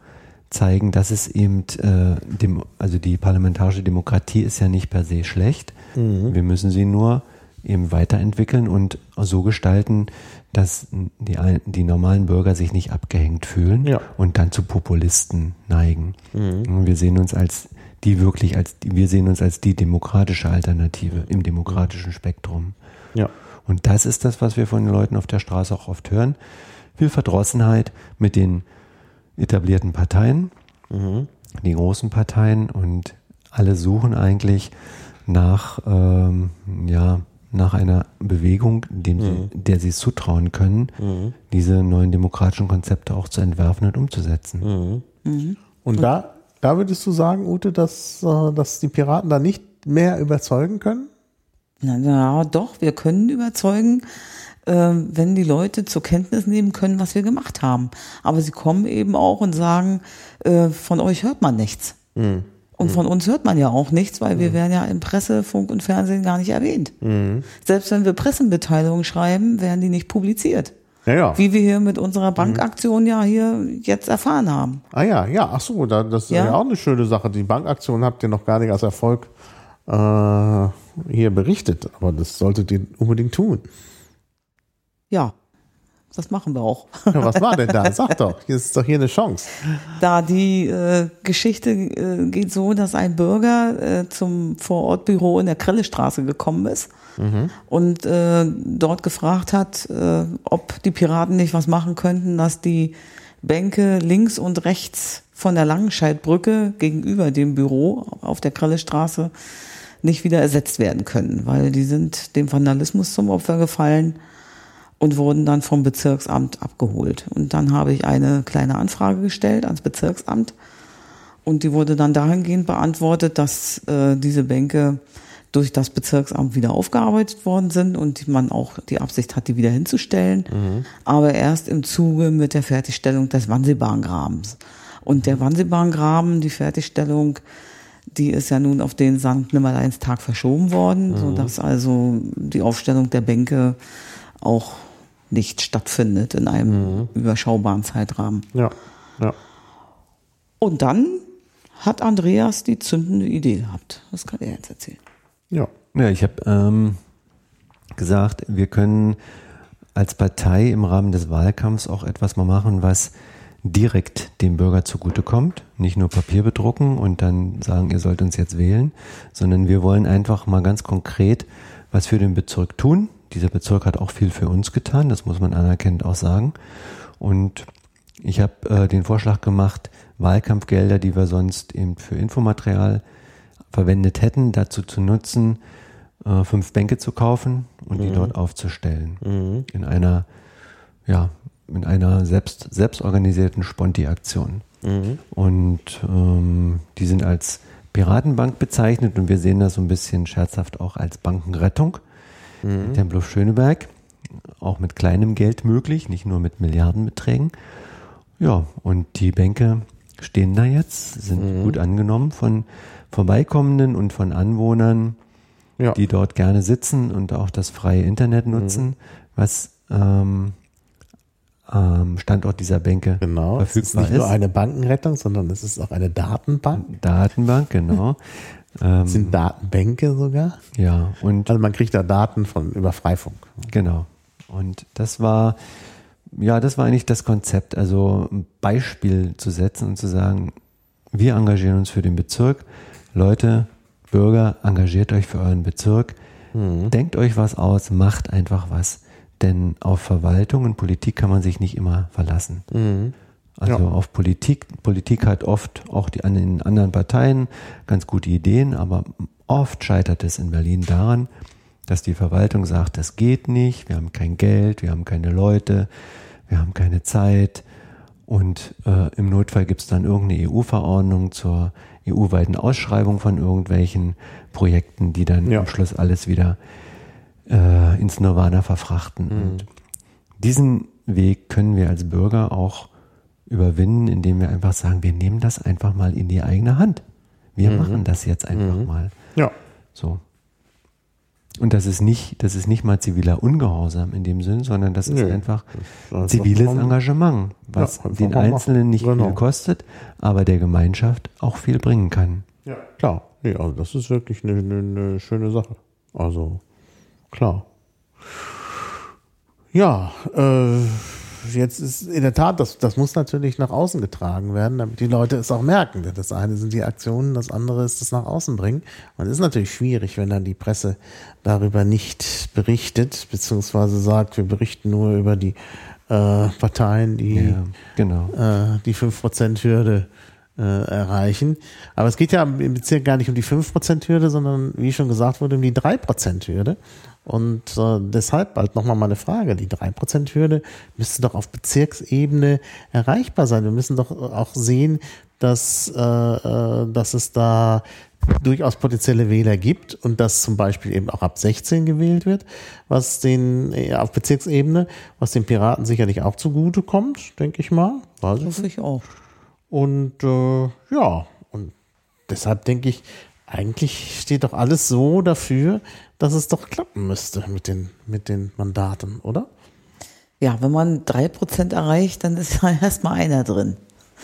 zeigen, dass es eben, äh, dem, also die parlamentarische Demokratie ist ja nicht per se schlecht. Wir müssen sie nur eben weiterentwickeln und so gestalten, dass die, die normalen Bürger sich nicht abgehängt fühlen Ja. und dann zu Populisten neigen. Und Wir sehen uns als die wirklich als wir sehen uns als die demokratische Alternative im demokratischen Spektrum. Ja. Und das ist das, was wir von den Leuten auf der Straße auch oft hören. Viel Verdrossenheit mit den etablierten Parteien, die großen Parteien und alle suchen eigentlich nach, ähm, ja, nach einer Bewegung, dem sie, der sie es zutrauen können, diese neuen demokratischen Konzepte auch zu entwerfen und umzusetzen. Und da, da würdest du sagen, Ute, dass, äh, dass die Piraten da nicht mehr überzeugen können? Na, na doch, wir können überzeugen, wenn die Leute zur Kenntnis nehmen können, was wir gemacht haben. Aber sie kommen eben auch und sagen, äh, von euch hört man nichts. Und von uns hört man ja auch nichts, weil wir werden ja in Presse, Funk und Fernsehen gar nicht erwähnt. Selbst wenn wir Pressemitteilungen schreiben, werden die nicht publiziert. Ja, ja. Wie wir hier mit unserer Bankaktion ja hier jetzt erfahren haben. Ah ja, ja, ach so, da, das ist ja. Ja. auch eine schöne Sache. Die Bankaktion habt ihr noch gar nicht als Erfolg äh, hier berichtet, aber das solltet ihr unbedingt tun. Ja, das machen wir auch. Ja, was war denn da? Sag doch, hier ist doch hier eine Chance. Da die äh, Geschichte äh, geht so, dass ein Bürger äh, zum Vorortbüro in der Krellestraße gekommen ist und äh, dort gefragt hat, äh, ob die Piraten nicht was machen könnten, dass die Bänke links und rechts von der Langenscheidbrücke gegenüber dem Büro auf der Krellestraße nicht wieder ersetzt werden können, weil die sind dem Vandalismus zum Opfer gefallen und wurden dann vom Bezirksamt abgeholt. Und dann habe ich eine kleine Anfrage gestellt ans Bezirksamt und die wurde dann dahingehend beantwortet, dass äh, diese Bänke durch das Bezirksamt wieder aufgearbeitet worden sind und man auch die Absicht hat, die wieder hinzustellen, aber erst im Zuge mit der Fertigstellung des Wannseebahngrabens. Und der Wannseebahngraben, die Fertigstellung, die ist ja nun auf den St. Nimmerleinstag verschoben worden, sodass also die Aufstellung der Bänke auch nicht stattfindet in einem überschaubaren Zeitrahmen. Ja, ja. Und dann hat Andreas die zündende Idee gehabt. Das kann er jetzt erzählen. Ja. Ja, ich habe ähm, gesagt, wir können als Partei im Rahmen des Wahlkampfs auch etwas mal machen, was direkt dem Bürger zugutekommt. Nicht nur Papier bedrucken und dann sagen, ihr sollt uns jetzt wählen, sondern wir wollen einfach mal ganz konkret was für den Bezirk tun. Dieser Bezirk hat auch viel für uns getan, das muss man anerkennend auch sagen. Und ich habe äh, den Vorschlag gemacht, Wahlkampfgelder, die wir sonst eben für Infomaterial verwendet hätten, dazu zu nutzen, äh, fünf Bänke zu kaufen und die dort aufzustellen. In einer, ja, in einer selbst, selbstorganisierten Sponti-Aktion. Und ähm, die sind als Piratenbank bezeichnet und wir sehen das so ein bisschen scherzhaft auch als Bankenrettung. Tempelhof Schöneberg, auch mit kleinem Geld möglich, nicht nur mit Milliardenbeträgen. Ja, und die Bänke stehen da jetzt, sind gut angenommen von Vorbeikommenden und von Anwohnern, Ja. die dort gerne sitzen und auch das freie Internet nutzen, was ähm, ähm, Standort dieser Bänke Genau. Es ist verfügbar nicht ist. nur eine Bankenrettung, sondern es ist auch eine Datenbank. Datenbank, genau. ähm, sind Datenbänke sogar. ja, und Also man kriegt da Daten von über Freifunk. Genau. Und das war, ja, das war eigentlich das Konzept, also ein Beispiel zu setzen und zu sagen, wir engagieren uns für den Bezirk. Leute, Bürger, engagiert euch für euren Bezirk. Denkt euch was aus, macht einfach was. Denn auf Verwaltung und Politik kann man sich nicht immer verlassen. Also Ja. auf Politik. Politik hat oft auch die an den anderen Parteien ganz gute Ideen, aber oft scheitert es in Berlin daran, dass die Verwaltung sagt, das geht nicht, wir haben kein Geld, wir haben keine Leute, wir haben keine Zeit und äh, im Notfall gibt es dann irgendeine EU-Verordnung zur EU-weiten Ausschreibung von irgendwelchen Projekten, die dann Ja. am Schluss alles wieder äh, ins Nirvana verfrachten. Und diesen Weg können wir als Bürger auch überwinden, indem wir einfach sagen, wir nehmen das einfach mal in die eigene Hand. Wir machen das jetzt einfach mal. Ja. So. Und das ist nicht, das ist nicht mal ziviler Ungehorsam in dem Sinn, sondern das ist einfach einfach ziviles mal- Engagement, was Ja, den. Einzelnen nicht Genau. viel kostet, aber der Gemeinschaft auch viel bringen kann. Ja. Klar. Nee, also das ist wirklich eine, eine, eine schöne Sache. Also, klar. Ja, äh, jetzt ist in der Tat, das, das muss natürlich nach außen getragen werden, damit die Leute es auch merken. Das eine sind die Aktionen, das andere ist das nach außen bringen. Und es ist natürlich schwierig, wenn dann die Presse darüber nicht berichtet, beziehungsweise sagt, wir berichten nur über die äh, Parteien, die Ja, genau. äh, die 5%-Hürde äh, erreichen. Aber es geht ja im Bezirk gar nicht um die 5%-Hürde, sondern wie schon gesagt wurde, um die 3%-Hürde. Und äh, deshalb bald nochmal meine Frage. Die 3%-Hürde müsste doch auf Bezirksebene erreichbar sein. Wir müssen doch auch sehen, dass, äh, äh, dass es da durchaus potenzielle Wähler gibt und dass zum Beispiel eben auch ab 16 gewählt wird, was den äh, auf Bezirksebene, was den Piraten sicherlich auch zugute kommt, denke ich mal. Weiß ich Hoffe ich auch. Und äh, ja, und deshalb denke ich, eigentlich steht doch alles so dafür, dass es doch klappen müsste mit den, mit den Mandaten, oder? Ja, wenn man drei Prozent erreicht, dann ist ja erstmal einer drin.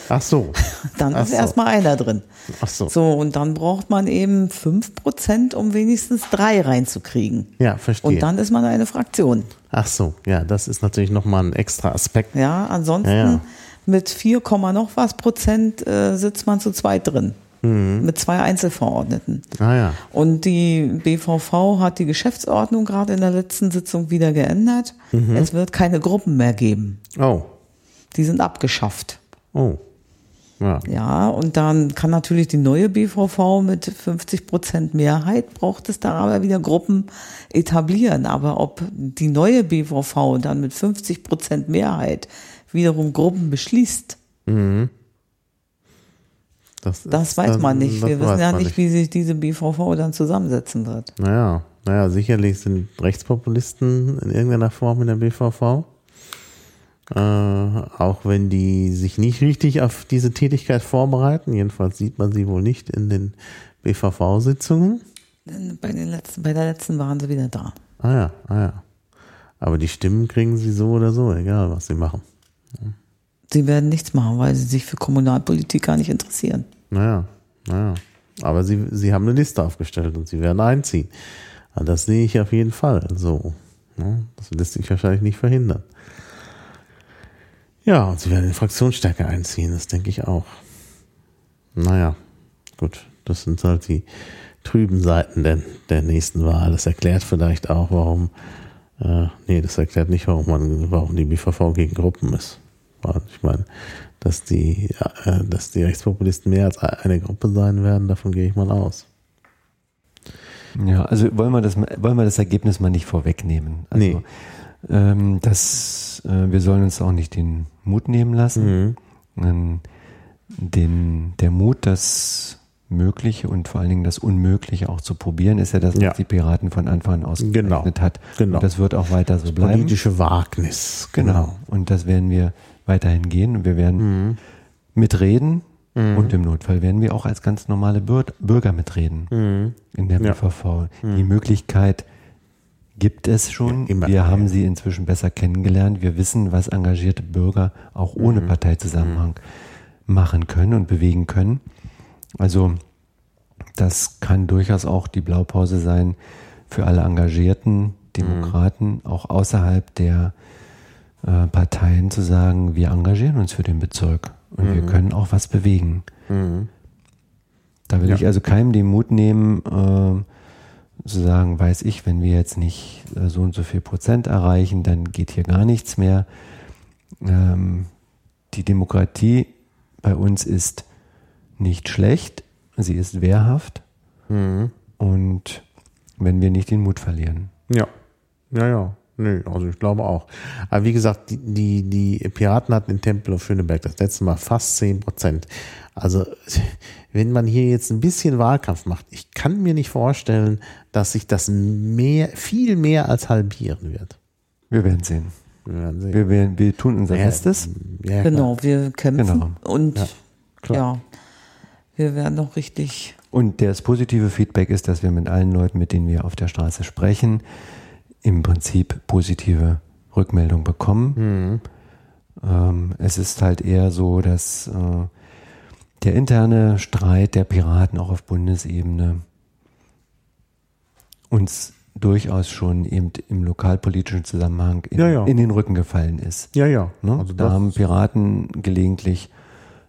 Ach so. Dann Ach ist so. erstmal einer drin. Ach so. So, und dann braucht man eben fünf Prozent, um wenigstens drei reinzukriegen. Ja, verstehe. Und dann ist man eine Fraktion. Ach so, ja, das ist natürlich nochmal ein extra Aspekt. Ja, ansonsten Ja, ja. Mit 4, Komma noch was Prozent äh, sitzt man zu zweit drin. Mhm. Mit zwei Einzelverordneten. Ah ja. Und die BVV hat die Geschäftsordnung gerade in der letzten Sitzung wieder geändert. Mhm. Es wird keine Gruppen mehr geben. Oh, Die sind abgeschafft. oh. Ja. Ja, und dann kann natürlich die neue BVV mit 50 Prozent Mehrheit, braucht es da aber wieder Gruppen etablieren. Aber ob die neue BVV dann mit 50 Prozent Mehrheit wiederum Gruppen beschließt, Das, das ist- weiß man das- nicht. das Wir wissen ja man nicht, wie sich diese BVV dann zusammensetzen wird. Naja, naja, sicherlich sind Rechtspopulisten in irgendeiner Form in der BVV. Äh, auch wenn die sich nicht richtig auf diese Tätigkeit vorbereiten. Jedenfalls sieht man sie wohl nicht in den BVV-Sitzungen. Bei, den letzten, bei der letzten waren sie wieder da. Ah ja, ah ja. Aber die Stimmen kriegen sie so oder so, egal was sie machen. Sie werden nichts machen, weil sie sich für Kommunalpolitik gar nicht interessieren. Naja, naja. Aber sie, sie haben eine Liste aufgestellt und sie werden einziehen. Das sehe ich auf jeden Fall so. Ne? Das lässt sich wahrscheinlich nicht verhindern. Ja, und sie werden in Fraktionsstärke einziehen, das denke ich auch. Naja, gut, das sind halt die trüben Seiten der, der nächsten Wahl. Das erklärt vielleicht auch, warum, äh, nee, das erklärt nicht, warum man, warum die BVV gegen Gruppen ist. Ich meine, dass die, äh, dass die Rechtspopulisten mehr als eine Gruppe sein werden, davon gehe ich mal aus. Ja, also wollen wir das, wollen wir das Ergebnis mal nicht vorwegnehmen. Also, Nee. ähm, das, äh, wir sollen uns auch nicht den Mut nehmen lassen. Ähm, den, der Mut, das Mögliche und vor allen Dingen das Unmögliche auch zu probieren, ist ja das, was Ja. die Piraten von Anfang an ausgezeichnet Genau. hat. Genau. Und das wird auch weiter so bleiben. Politische Wagnis. Genau. Und das werden wir weiterhin gehen und wir werden Mhm. mitreden und im Notfall werden wir auch als ganz normale Bür Bürger mitreden in der Mhm. Ja. Mhm. BVV. Die Möglichkeit gibt es schon. Ja, immer. wir haben sie inzwischen besser kennengelernt. Wir wissen, was engagierte Bürger auch ohne Mhm. Parteizusammenhang machen können und bewegen können. Also das kann durchaus auch die Blaupause sein für alle engagierten Demokraten, auch außerhalb der äh, Parteien zu sagen, wir engagieren uns für den Bezirk und wir können auch was bewegen. Da will Ja. ich also keinem den Mut nehmen, äh, zu sagen, weiß ich, wenn wir jetzt nicht äh, so und so viel Prozent erreichen, dann geht hier gar nichts mehr. Ähm, die Demokratie bei uns ist nicht schlecht, sie ist wehrhaft. Mhm. Und wenn wir nicht den Mut verlieren. Ja, ja, ja. Nö, also ich glaube auch. Aber wie gesagt, die, die, die Piraten hatten in Tempelhof Schöneberg das letzte Mal fast 10 Prozent. Also wenn man hier jetzt ein bisschen Wahlkampf macht, ich kann mir nicht vorstellen, dass sich das mehr, viel mehr als halbieren wird. Wir werden sehen. Wir werden sehen. Wir, wir, wir tun unser Ja, Bestes. Ja. Genau, wir kämpfen Genau. und Ja, klar. ja, wir werden noch richtig. Und das positive Feedback ist, dass wir mit allen Leuten, mit denen wir auf der Straße sprechen, im Prinzip positive Rückmeldung bekommen. Ähm, es ist halt eher so, dass äh, der interne Streit der Piraten auch auf Bundesebene uns durchaus schon eben im lokalpolitischen Zusammenhang in, Ja, ja. in den Rücken gefallen ist. Ja, ja. Ne? Also da haben Piraten gelegentlich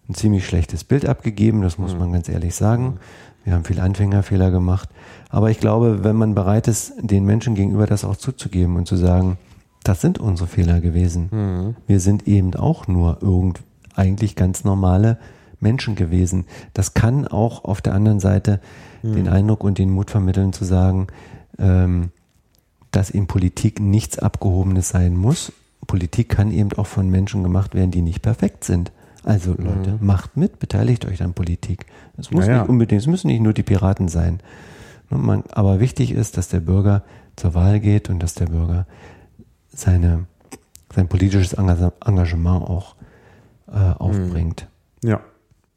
ein ziemlich schlechtes Bild abgegeben, das muss man ganz ehrlich sagen. Wir haben viel Anfängerfehler gemacht. Aber ich glaube, wenn man bereit ist, den Menschen gegenüber das auch zuzugeben und zu sagen, das sind unsere Fehler gewesen. Wir sind eben auch nur irgend eigentlich ganz normale Menschen gewesen. Das kann auch auf der anderen Seite den Eindruck und den Mut vermitteln zu sagen, ähm, dass in Politik nichts Abgehobenes sein muss. Politik kann eben auch von Menschen gemacht werden, die nicht perfekt sind. Also Leute, macht mit, beteiligt euch an Politik. Es muss Ja, ja. nicht unbedingt, es müssen nicht nur die Piraten sein. Ne, Man, aber wichtig ist, dass der Bürger zur Wahl geht und dass der Bürger seine, sein politisches Enga- Engagement auch äh, aufbringt. Ja.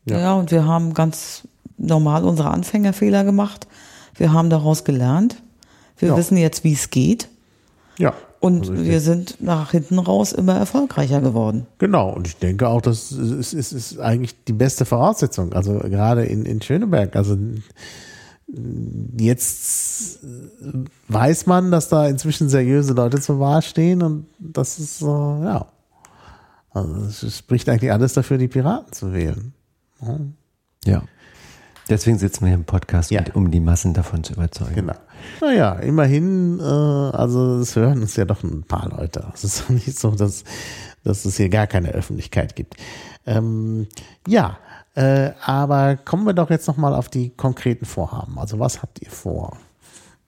Ja. Ja. und wir haben ganz normal unsere Anfängerfehler gemacht. Wir haben daraus gelernt. Wir Ja. wissen jetzt, wie es geht. Ja. Und Also wir sind nach hinten raus immer erfolgreicher geworden. Genau, und ich denke auch, das ist, ist, ist eigentlich die beste Voraussetzung. Also gerade in, in Schöneberg. Also jetzt weiß man, dass da inzwischen seriöse Leute zur Wahl stehen und das ist, äh, ja. Also es spricht eigentlich alles dafür, die Piraten zu wählen. Ja. Deswegen sitzen wir hier im Podcast, Ja. um, um die Massen davon zu überzeugen. Genau. Naja, immerhin, äh, also es hören uns ja doch ein paar Leute. Es ist doch nicht so, dass, dass es hier gar keine Öffentlichkeit gibt. Ähm, ja, äh, aber kommen wir doch jetzt nochmal auf die konkreten Vorhaben. Also was habt ihr vor?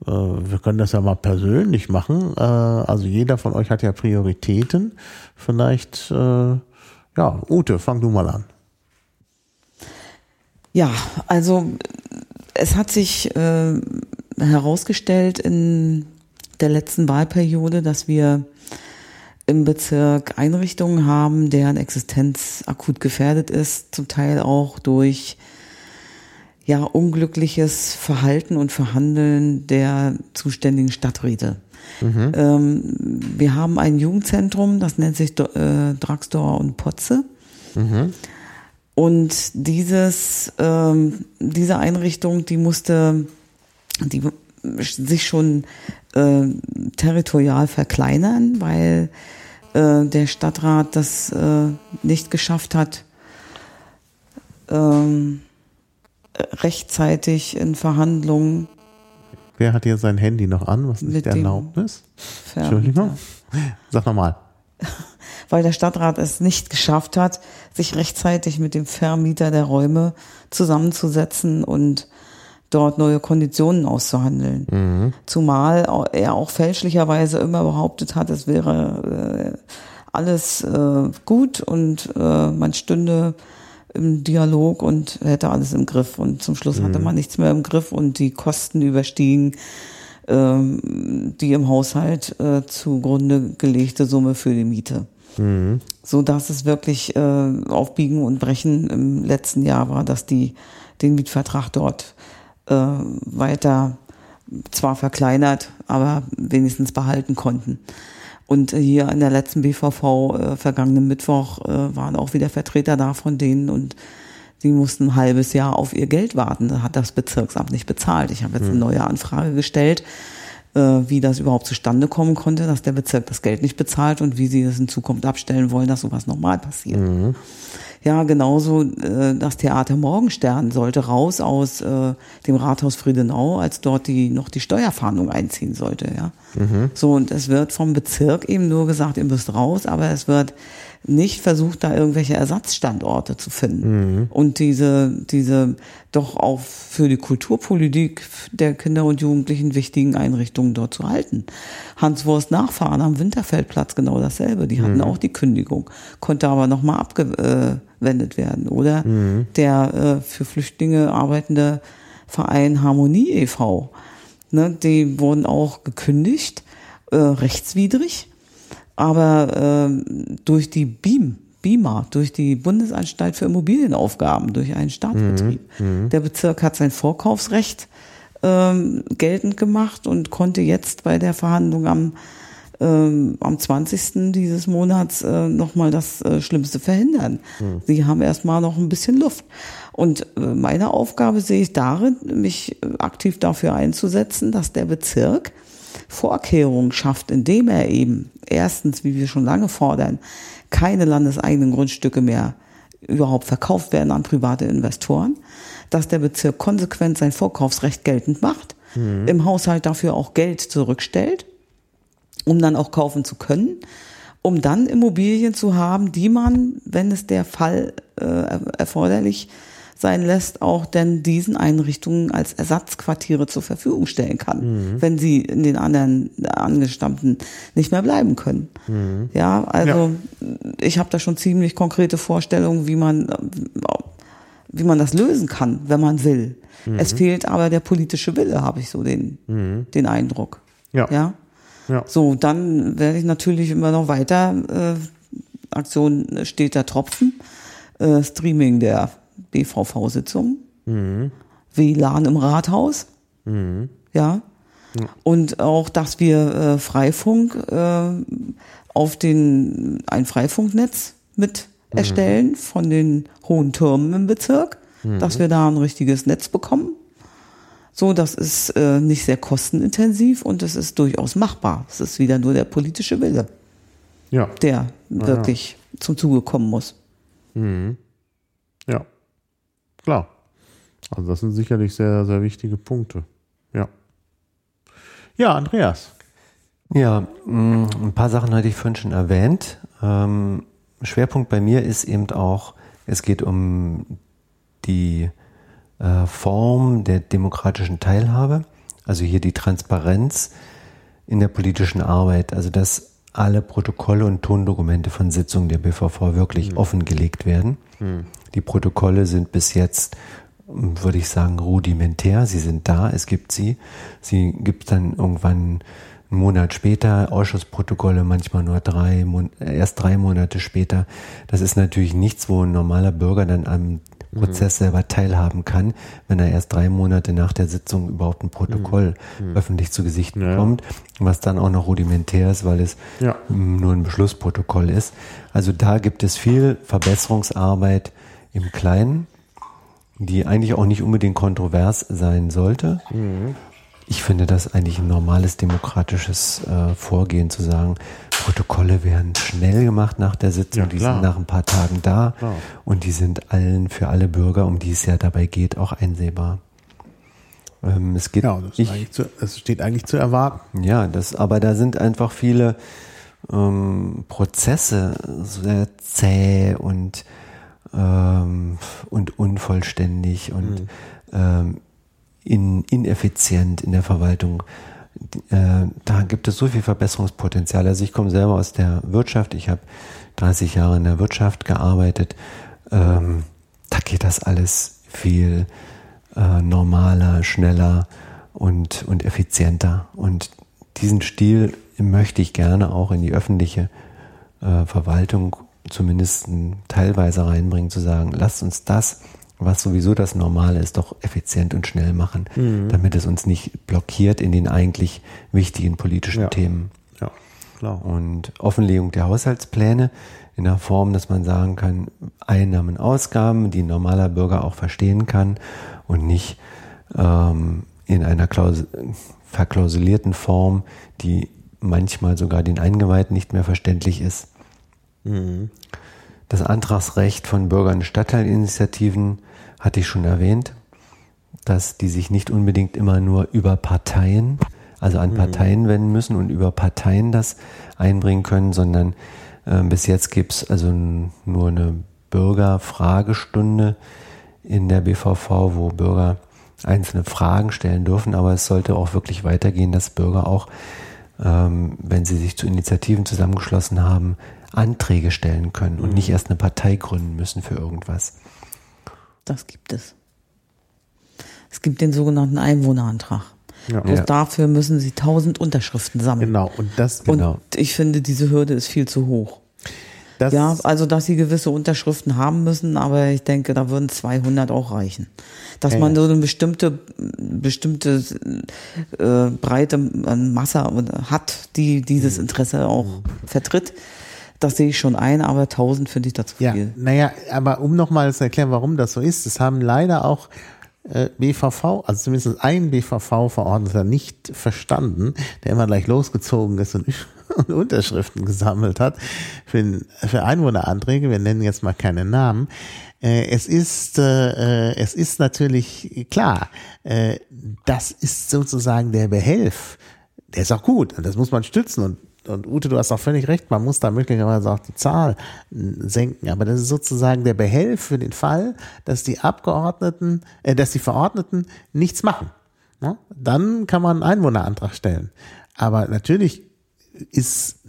Äh, wir können das ja mal persönlich machen. Äh, also jeder von euch hat ja Prioritäten. Vielleicht, äh, ja, Ute, fang du mal an. Ja, also es hat sich herausgestellt in der letzten Wahlperiode, dass wir im Bezirk Einrichtungen haben, deren Existenz akut gefährdet ist, zum Teil auch durch ja unglückliches Verhalten und Verhandeln der zuständigen Stadträte. Ähm, wir haben ein Jugendzentrum, das nennt sich äh, Dragsdor und Potze. Und dieses, ähm, diese Einrichtung, die musste, die sich schon äh, territorial verkleinern, weil äh, der Stadtrat das äh, nicht geschafft hat, ähm, rechtzeitig in Verhandlungen Wer hat hier sein Handy noch an? Was ist dem Erlaubnis? Entschuldigung. Sag nochmal. weil der Stadtrat es nicht geschafft hat, sich rechtzeitig mit dem Vermieter der Räume zusammenzusetzen und dort neue Konditionen auszuhandeln. Zumal au- er auch fälschlicherweise immer behauptet hat, es wäre äh, alles äh, gut und äh, man stünde im Dialog und hätte alles im Griff. Und zum Schluss hatte man nichts mehr im Griff und die Kosten überstiegen ähm, die im Haushalt äh, zugrunde gelegte Summe für die Miete. So dass es wirklich äh, auf Biegen und Brechen im letzten Jahr war, dass die den Mietvertrag dort äh, weiter zwar verkleinert, aber wenigstens behalten konnten. Und hier in der letzten BVV äh, vergangenen Mittwoch äh, waren auch wieder Vertreter da von denen und die mussten ein halbes Jahr auf ihr Geld warten. Da hat das Bezirksamt nicht bezahlt. Ich habe jetzt eine neue Anfrage gestellt, äh, wie das überhaupt zustande kommen konnte, dass der Bezirk das Geld nicht bezahlt und wie sie das in Zukunft abstellen wollen, dass sowas nochmal passiert. Ja, genauso äh, das Theater Morgenstern sollte raus aus äh, dem Rathaus Friedenau, als dort die noch die Steuerfahndung einziehen sollte. Ja, so und es wird vom Bezirk eben nur gesagt, ihr müsst raus, aber es wird nicht versucht, da irgendwelche Ersatzstandorte zu finden mhm. und diese, diese doch auch für die Kulturpolitik der Kinder und Jugendlichen wichtigen Einrichtungen dort zu halten. Hans Wurst Nachfahren am Winterfeldplatz genau dasselbe. Die hatten mhm. auch die Kündigung, konnte aber nochmal abgewendet werden. Oder mhm. der äh, für Flüchtlinge arbeitende Verein Harmonie e.V. Ne, die wurden auch gekündigt, äh, rechtswidrig aber äh, durch die BIM, BIMA, durch die Bundesanstalt für Immobilienaufgaben, durch einen Staatsbetrieb. Mhm, mhm. Der Bezirk hat sein Vorkaufsrecht ähm, geltend gemacht und konnte jetzt bei der Verhandlung am ähm, am 20. dieses Monats äh, nochmal das äh, Schlimmste verhindern. Mhm. Sie haben erstmal noch ein bisschen Luft. Und äh, meine Aufgabe sehe ich darin, mich äh, aktiv dafür einzusetzen, dass der Bezirk Vorkehrungen schafft, indem er eben erstens, wie wir schon lange fordern, keine landeseigenen Grundstücke mehr überhaupt verkauft werden an private Investoren, dass der Bezirk konsequent sein Vorkaufsrecht geltend macht, mhm. im Haushalt dafür auch Geld zurückstellt, um dann auch kaufen zu können, um dann Immobilien zu haben, die man, wenn es der Fall äh, erforderlich sein lässt, auch denn diesen Einrichtungen als Ersatzquartiere zur Verfügung stellen kann, mhm. wenn sie in den anderen Angestammten nicht mehr bleiben können. Mhm. Ja, also ja. ich habe da schon ziemlich konkrete Vorstellungen, wie man wie man das lösen kann, wenn man will. Mhm. Es fehlt aber der politische Wille, habe ich so den mhm. den Eindruck. Ja. ja. Ja. So, dann werde ich natürlich immer noch weiter äh, Aktion steht der Tropfen, äh, Streaming der BVV-Sitzung, mhm. WLAN im Rathaus, mhm. ja. Und auch, dass wir äh, Freifunk äh, auf den ein Freifunknetz mit mhm. erstellen von den hohen Türmen im Bezirk, mhm. dass wir da ein richtiges Netz bekommen. So, das ist äh, nicht sehr kostenintensiv und es ist durchaus machbar. Es ist wieder nur der politische Wille, ja. der wirklich ja. zum Zuge kommen muss. Mhm. Ja. Klar. Also das sind sicherlich sehr, sehr wichtige Punkte. Ja. Ja, Andreas. Ja, mm, ein paar Sachen hatte ich vorhin schon erwähnt. Ähm, Schwerpunkt bei mir ist eben auch, es geht um die äh, Form der demokratischen Teilhabe, also hier die Transparenz in der politischen Arbeit, also dass alle Protokolle und Tondokumente von Sitzungen der BVV wirklich mhm. offengelegt werden. Mhm. Die Protokolle sind bis jetzt, würde ich sagen, rudimentär. Sie sind da, es gibt sie. Sie gibt dann irgendwann einen Monat später Ausschussprotokolle, manchmal nur drei, erst drei Monate später. Das ist natürlich nichts, wo ein normaler Bürger dann am Prozess mhm. selber teilhaben kann, wenn er erst drei Monate nach der Sitzung überhaupt ein Protokoll mhm. öffentlich zu Gesicht ja. bekommt, was dann auch noch rudimentär ist, weil es ja. nur ein Beschlussprotokoll ist. Also da gibt es viel Verbesserungsarbeit im Kleinen, die eigentlich auch nicht unbedingt kontrovers sein sollte. Mhm. Ich finde das eigentlich ein normales demokratisches äh, Vorgehen zu sagen, Protokolle werden schnell gemacht nach der Sitzung, ja, die sind nach ein paar Tagen da klar. und die sind allen für alle Bürger, um die es ja dabei geht, auch einsehbar. Ähm, es geht ja, das, ich, zu, das steht eigentlich zu erwarten. Ja, das, aber da sind einfach viele ähm, Prozesse sehr zäh und ähm, und unvollständig und mhm. ähm, in, ineffizient in der Verwaltung. Äh, da gibt es so viel Verbesserungspotenzial. Also ich komme selber aus der Wirtschaft, ich habe 30 Jahre in der Wirtschaft gearbeitet. Ähm, da geht das alles viel äh, normaler, schneller und, und effizienter. Und diesen Stil möchte ich gerne auch in die öffentliche äh, Verwaltung zumindest teilweise reinbringen, zu sagen, lasst uns das was sowieso das Normale ist, doch effizient und schnell machen, mhm. damit es uns nicht blockiert in den eigentlich wichtigen politischen ja. Themen. Ja, klar. Und Offenlegung der Haushaltspläne in der Form, dass man sagen kann, Einnahmen, Ausgaben, die ein normaler Bürger auch verstehen kann und nicht ähm, in einer Klaus verklausulierten Form, die manchmal sogar den Eingeweihten nicht mehr verständlich ist. Mhm. Das Antragsrecht von Bürgern- und Stadtteilinitiativen hatte ich schon erwähnt, dass die sich nicht unbedingt immer nur über Parteien, also an mhm. Parteien wenden müssen und über Parteien das einbringen können, sondern Ähm, bis jetzt gibt es also nur eine Bürgerfragestunde in der BVV, wo Bürger einzelne Fragen stellen dürfen, aber es sollte auch wirklich weitergehen, dass Bürger auch, ähm, wenn sie sich zu Initiativen zusammengeschlossen haben, Anträge stellen können und nicht erst eine Partei gründen müssen für irgendwas. Das gibt es. Es gibt den sogenannten Einwohnerantrag. Ja. Bloß Ja. dafür müssen sie 1000 Unterschriften sammeln. Genau, und das, Und Genau. ich finde, diese Hürde ist viel zu hoch. das Ja, also dass sie gewisse Unterschriften haben müssen, aber ich denke, da würden 200 auch reichen. Dass Ja, man so eine bestimmte, bestimmte äh, breite Masse hat, die dieses Mhm. Interesse auch vertritt, das sehe ich schon ein, aber 1000 finde ich dazu Ja, viel. naja, aber um nochmal zu erklären, warum das so ist, das haben leider auch äh, BVV, also zumindest ein BVV-Verordneter nicht verstanden, der immer gleich losgezogen ist und, und Unterschriften gesammelt hat für, für Einwohneranträge. Wir nennen jetzt mal keine Namen. Äh, es ist, äh, äh, es ist natürlich klar, äh, das ist sozusagen der Behelf. Der ist auch gut und das muss man stützen und und Ute, du hast auch völlig recht, man muss da möglicherweise auch die Zahl senken. Aber das ist sozusagen der Behelf für den Fall, dass die Abgeordneten, äh, dass die Verordneten nichts machen. Ne? Dann kann man einen Einwohnerantrag stellen. Aber natürlich ist,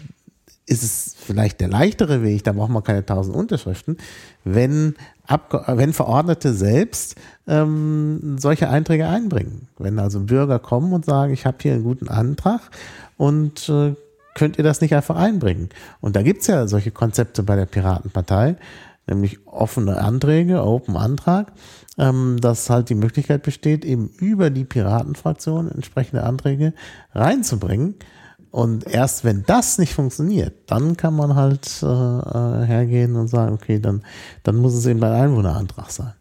ist es vielleicht der leichtere Weg, da braucht man keine tausend Unterschriften, wenn, Abge wenn Verordnete selbst ähm, solche Einträge einbringen. Wenn also Bürger kommen und sagen, ich habe hier einen guten Antrag und äh, könnt ihr das nicht einfach einbringen? Und da gibt's ja solche Konzepte bei der Piratenpartei, nämlich offene Anträge, Open Antrag, ähm, dass halt die Möglichkeit besteht, eben über die Piratenfraktion entsprechende Anträge reinzubringen. Und erst wenn das nicht funktioniert, dann kann man halt äh, äh, hergehen und sagen, okay, dann, dann muss es eben ein Einwohnerantrag sein.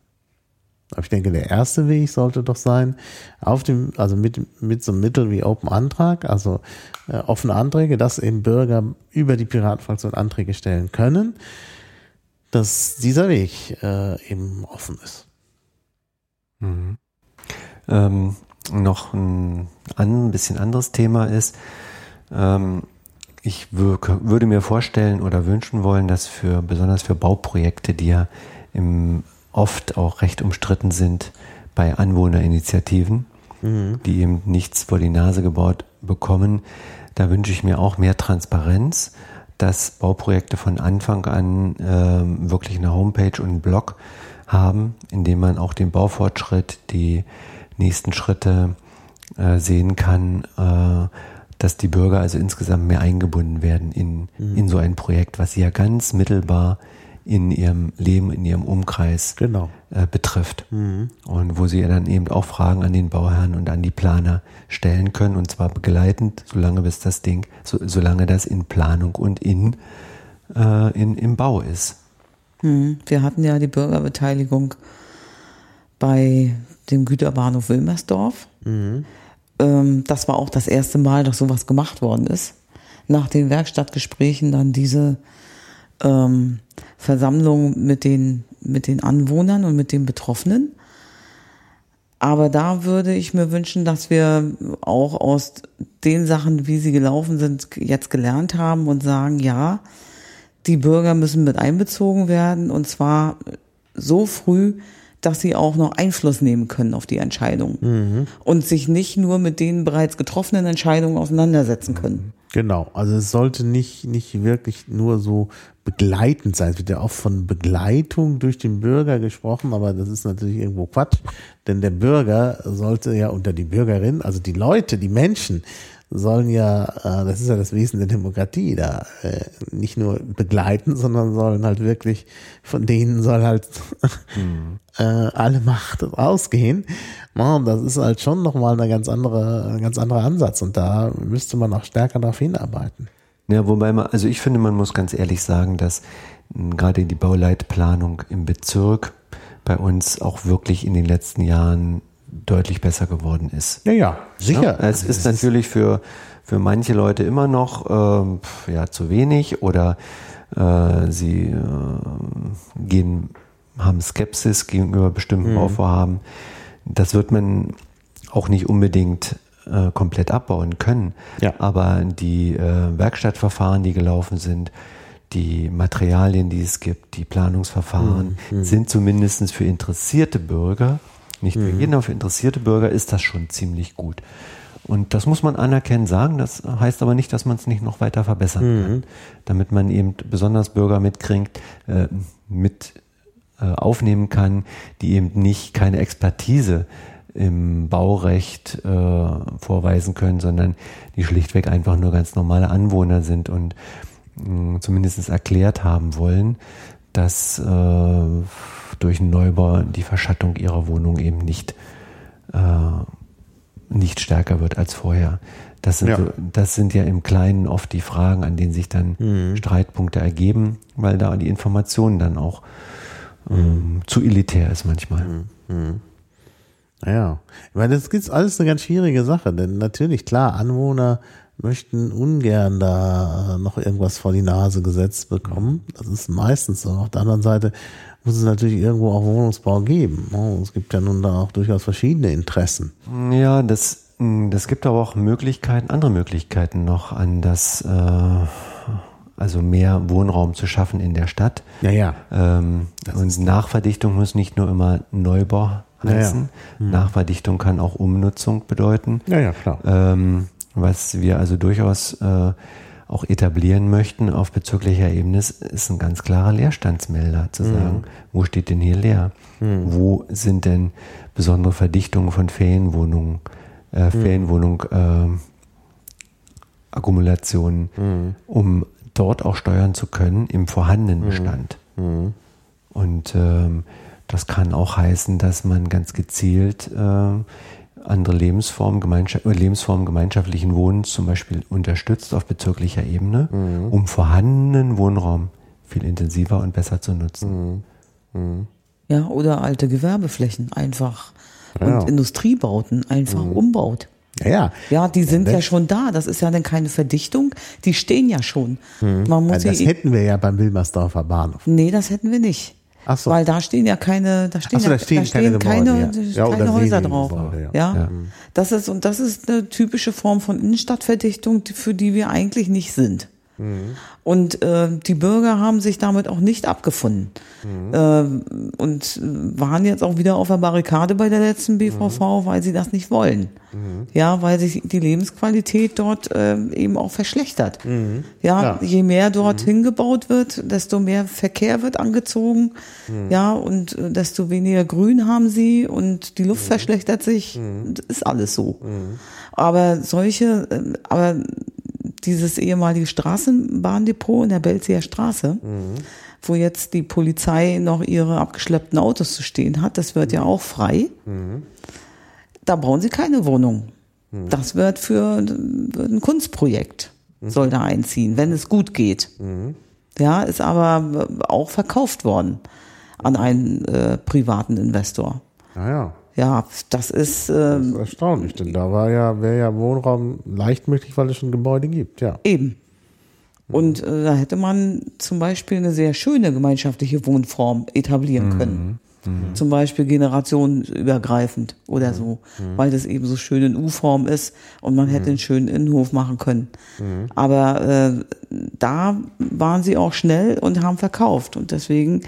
Aber ich denke, der erste Weg sollte doch sein, auf dem, also mit, mit so einem Mittel wie Open Antrag, also äh, offene Anträge, dass eben Bürger über die Piratenfraktion Anträge stellen können, dass dieser Weg äh, eben offen ist. Mhm. Ähm, noch ein, ein bisschen anderes Thema ist, ähm, ich wür- würde mir vorstellen oder wünschen wollen, dass für besonders für Bauprojekte, die ja im, oft auch recht umstritten sind bei Anwohnerinitiativen, die eben nichts vor die Nase gebaut bekommen, da wünsche ich mir auch mehr Transparenz, dass Bauprojekte von Anfang an ähm, wirklich eine Homepage und einen Blog haben, in dem man auch den Baufortschritt, die nächsten Schritte äh, sehen kann, äh, dass die Bürger also insgesamt mehr eingebunden werden in, in so ein Projekt, was sie ja ganz mittelbar in ihrem Leben, in ihrem Umkreis Genau. äh, betrifft. Und wo sie ja dann eben auch Fragen an den Bauherrn und an die Planer stellen können, und zwar begleitend, solange bis das Ding, so, solange das in Planung und in, äh, in, im Bau ist. Hm, Wir hatten ja die Bürgerbeteiligung bei dem Güterbahnhof Wilmersdorf. Ähm, das war auch das erste Mal, dass sowas gemacht worden ist. Nach den Werkstattgesprächen dann diese ähm, Versammlung mit den, mit den Anwohnern und mit den Betroffenen. Aber da würde ich mir wünschen, dass wir auch aus den Sachen, wie sie gelaufen sind, jetzt gelernt haben und sagen, ja, die Bürger müssen mit einbezogen werden und zwar so früh, dass sie auch noch Einfluss nehmen können auf die Entscheidung und sich nicht nur mit den bereits getroffenen Entscheidungen auseinandersetzen können. Genau, also es sollte nicht, nicht wirklich nur so begleitend sein. Es wird ja oft von Begleitung durch den Bürger gesprochen, aber das ist natürlich irgendwo Quatsch. Denn der Bürger sollte ja unter die Bürgerin, also die Leute, die Menschen, sollen ja, äh, das ist ja das Wesen der Demokratie, da äh, nicht nur begleiten, sondern sollen halt wirklich, von denen soll halt äh, alle Macht ausgehen. Und das ist halt schon nochmal eine ganz andere, ein ganz anderer Ansatz und da müsste man auch stärker darauf hinarbeiten. Ja, wobei man, also ich finde, man muss ganz ehrlich sagen, dass mh, gerade die Bauleitplanung im Bezirk bei uns auch wirklich in den letzten Jahren deutlich besser geworden ist. Ja, ja, sicher. Ja, es ist natürlich für, für manche Leute immer noch ähm, ja, zu wenig oder äh, sie äh, gehen, haben Skepsis gegenüber bestimmten Bauvorhaben. Das wird man auch nicht unbedingt äh, komplett abbauen können. Ja. Aber die äh, Werkstattverfahren, die gelaufen sind, die Materialien, die es gibt, die Planungsverfahren, Mhm. sind zumindest für interessierte Bürger, nicht für jeden, aber für interessierte Bürger ist das schon ziemlich gut. Und das muss man anerkennen sagen. Das heißt aber nicht, dass man es nicht noch weiter verbessern kann. Damit man eben besonders Bürger mitkriegt, äh, mit äh, aufnehmen kann, die eben nicht keine Expertise im Baurecht äh, vorweisen können, sondern die schlichtweg einfach nur ganz normale Anwohner sind und mh, zumindest erklärt haben wollen, dass äh, durch einen Neubau die Verschattung ihrer Wohnung eben nicht äh, nicht stärker wird als vorher. Das sind, Ja. so, das sind ja im Kleinen oft die Fragen, an denen sich dann Mhm. Streitpunkte ergeben, weil da die Information dann auch ähm, zu elitär ist manchmal. Mhm. Naja, ich meine, das ist alles eine ganz schwierige Sache, denn natürlich, klar, Anwohner möchten ungern da äh, noch irgendwas vor die Nase gesetzt bekommen. Das ist meistens so. Auf der anderen Seite muss es natürlich irgendwo auch Wohnungsbau geben. Oh, Es gibt ja nun da auch durchaus verschiedene Interessen. Ja, das, mh, das gibt aber auch Möglichkeiten, andere Möglichkeiten noch an das, äh, also mehr Wohnraum zu schaffen in der Stadt. Ja, ja. Ähm, und Nachverdichtung muss nicht nur immer Neubau Ja, ja. heißen. Nachverdichtung kann auch Umnutzung bedeuten. Ja, ja, klar. Ähm, was wir also durchaus äh, auch etablieren möchten auf bezirklicher Ebene ist, ein ganz klarer Leerstandsmelder zu sagen, wo steht denn hier leer? Wo sind denn besondere Verdichtungen von Ferienwohnungen, äh, Ferienwohnung, äh, Akkumulationen, um dort auch steuern zu können im vorhandenen Bestand. Und ähm, das kann auch heißen, dass man ganz gezielt äh, andere Lebensformen, Gemeinschaft, äh, Lebensformen gemeinschaftlichen Wohnens zum Beispiel unterstützt auf bezirklicher Ebene, um vorhandenen Wohnraum viel intensiver und besser zu nutzen. Ja, oder alte Gewerbeflächen einfach Ja. und Industriebauten einfach umbaut. Ja, ja. Ja, die sind ja das- schon da. Das ist ja dann keine Verdichtung. Die stehen ja schon. Man Ja, muss das sie, hätten wir ja beim Wilmersdorfer Bahnhof. nee, das hätten wir nicht. Ach so. Weil da stehen ja keine, da stehen, so, ja, da stehen keine keine, ja. da stehen Ja, oder keine Häuser wenige drauf. Gebäude, ja. ja. Ja. Das ist, und das ist eine typische Form von Innenstadtverdichtung, für die wir eigentlich nicht sind. Mhm. Und äh, die Bürger haben sich damit auch nicht abgefunden Mhm. äh, und waren jetzt auch wieder auf der Barrikade bei der letzten BVV, Mhm. weil sie das nicht wollen. Ja, weil sich die Lebensqualität dort äh, eben auch verschlechtert. Ja, Mhm. Ja. Mhm. je mehr dort hingebaut wird, desto mehr Verkehr wird angezogen. Mhm. Ja, und äh, desto weniger Grün haben sie und die Mhm. Luft verschlechtert sich. Das ist alles so. Aber solche, äh, aber dieses ehemalige Straßenbahndepot in der Belzier Straße, wo jetzt die Polizei noch ihre abgeschleppten Autos zu stehen hat, das wird ja auch frei. Da brauchen sie keine Wohnung. Das wird für ein Kunstprojekt, soll da einziehen, wenn es gut geht. Ja, ist aber auch verkauft worden an einen äh, privaten Investor. Naja, Ja, das ist äh, das ist erstaunlich, denn da war ja, wäre ja Wohnraum leicht möglich, weil es schon Gebäude gibt, ja. Eben. Und äh, da hätte man zum Beispiel eine sehr schöne gemeinschaftliche Wohnform etablieren können. Zum Beispiel generationenübergreifend oder so, weil das eben so schön in U-Form ist und man hätte einen schönen Innenhof machen können. Aber äh, da waren sie auch schnell und haben verkauft und deswegen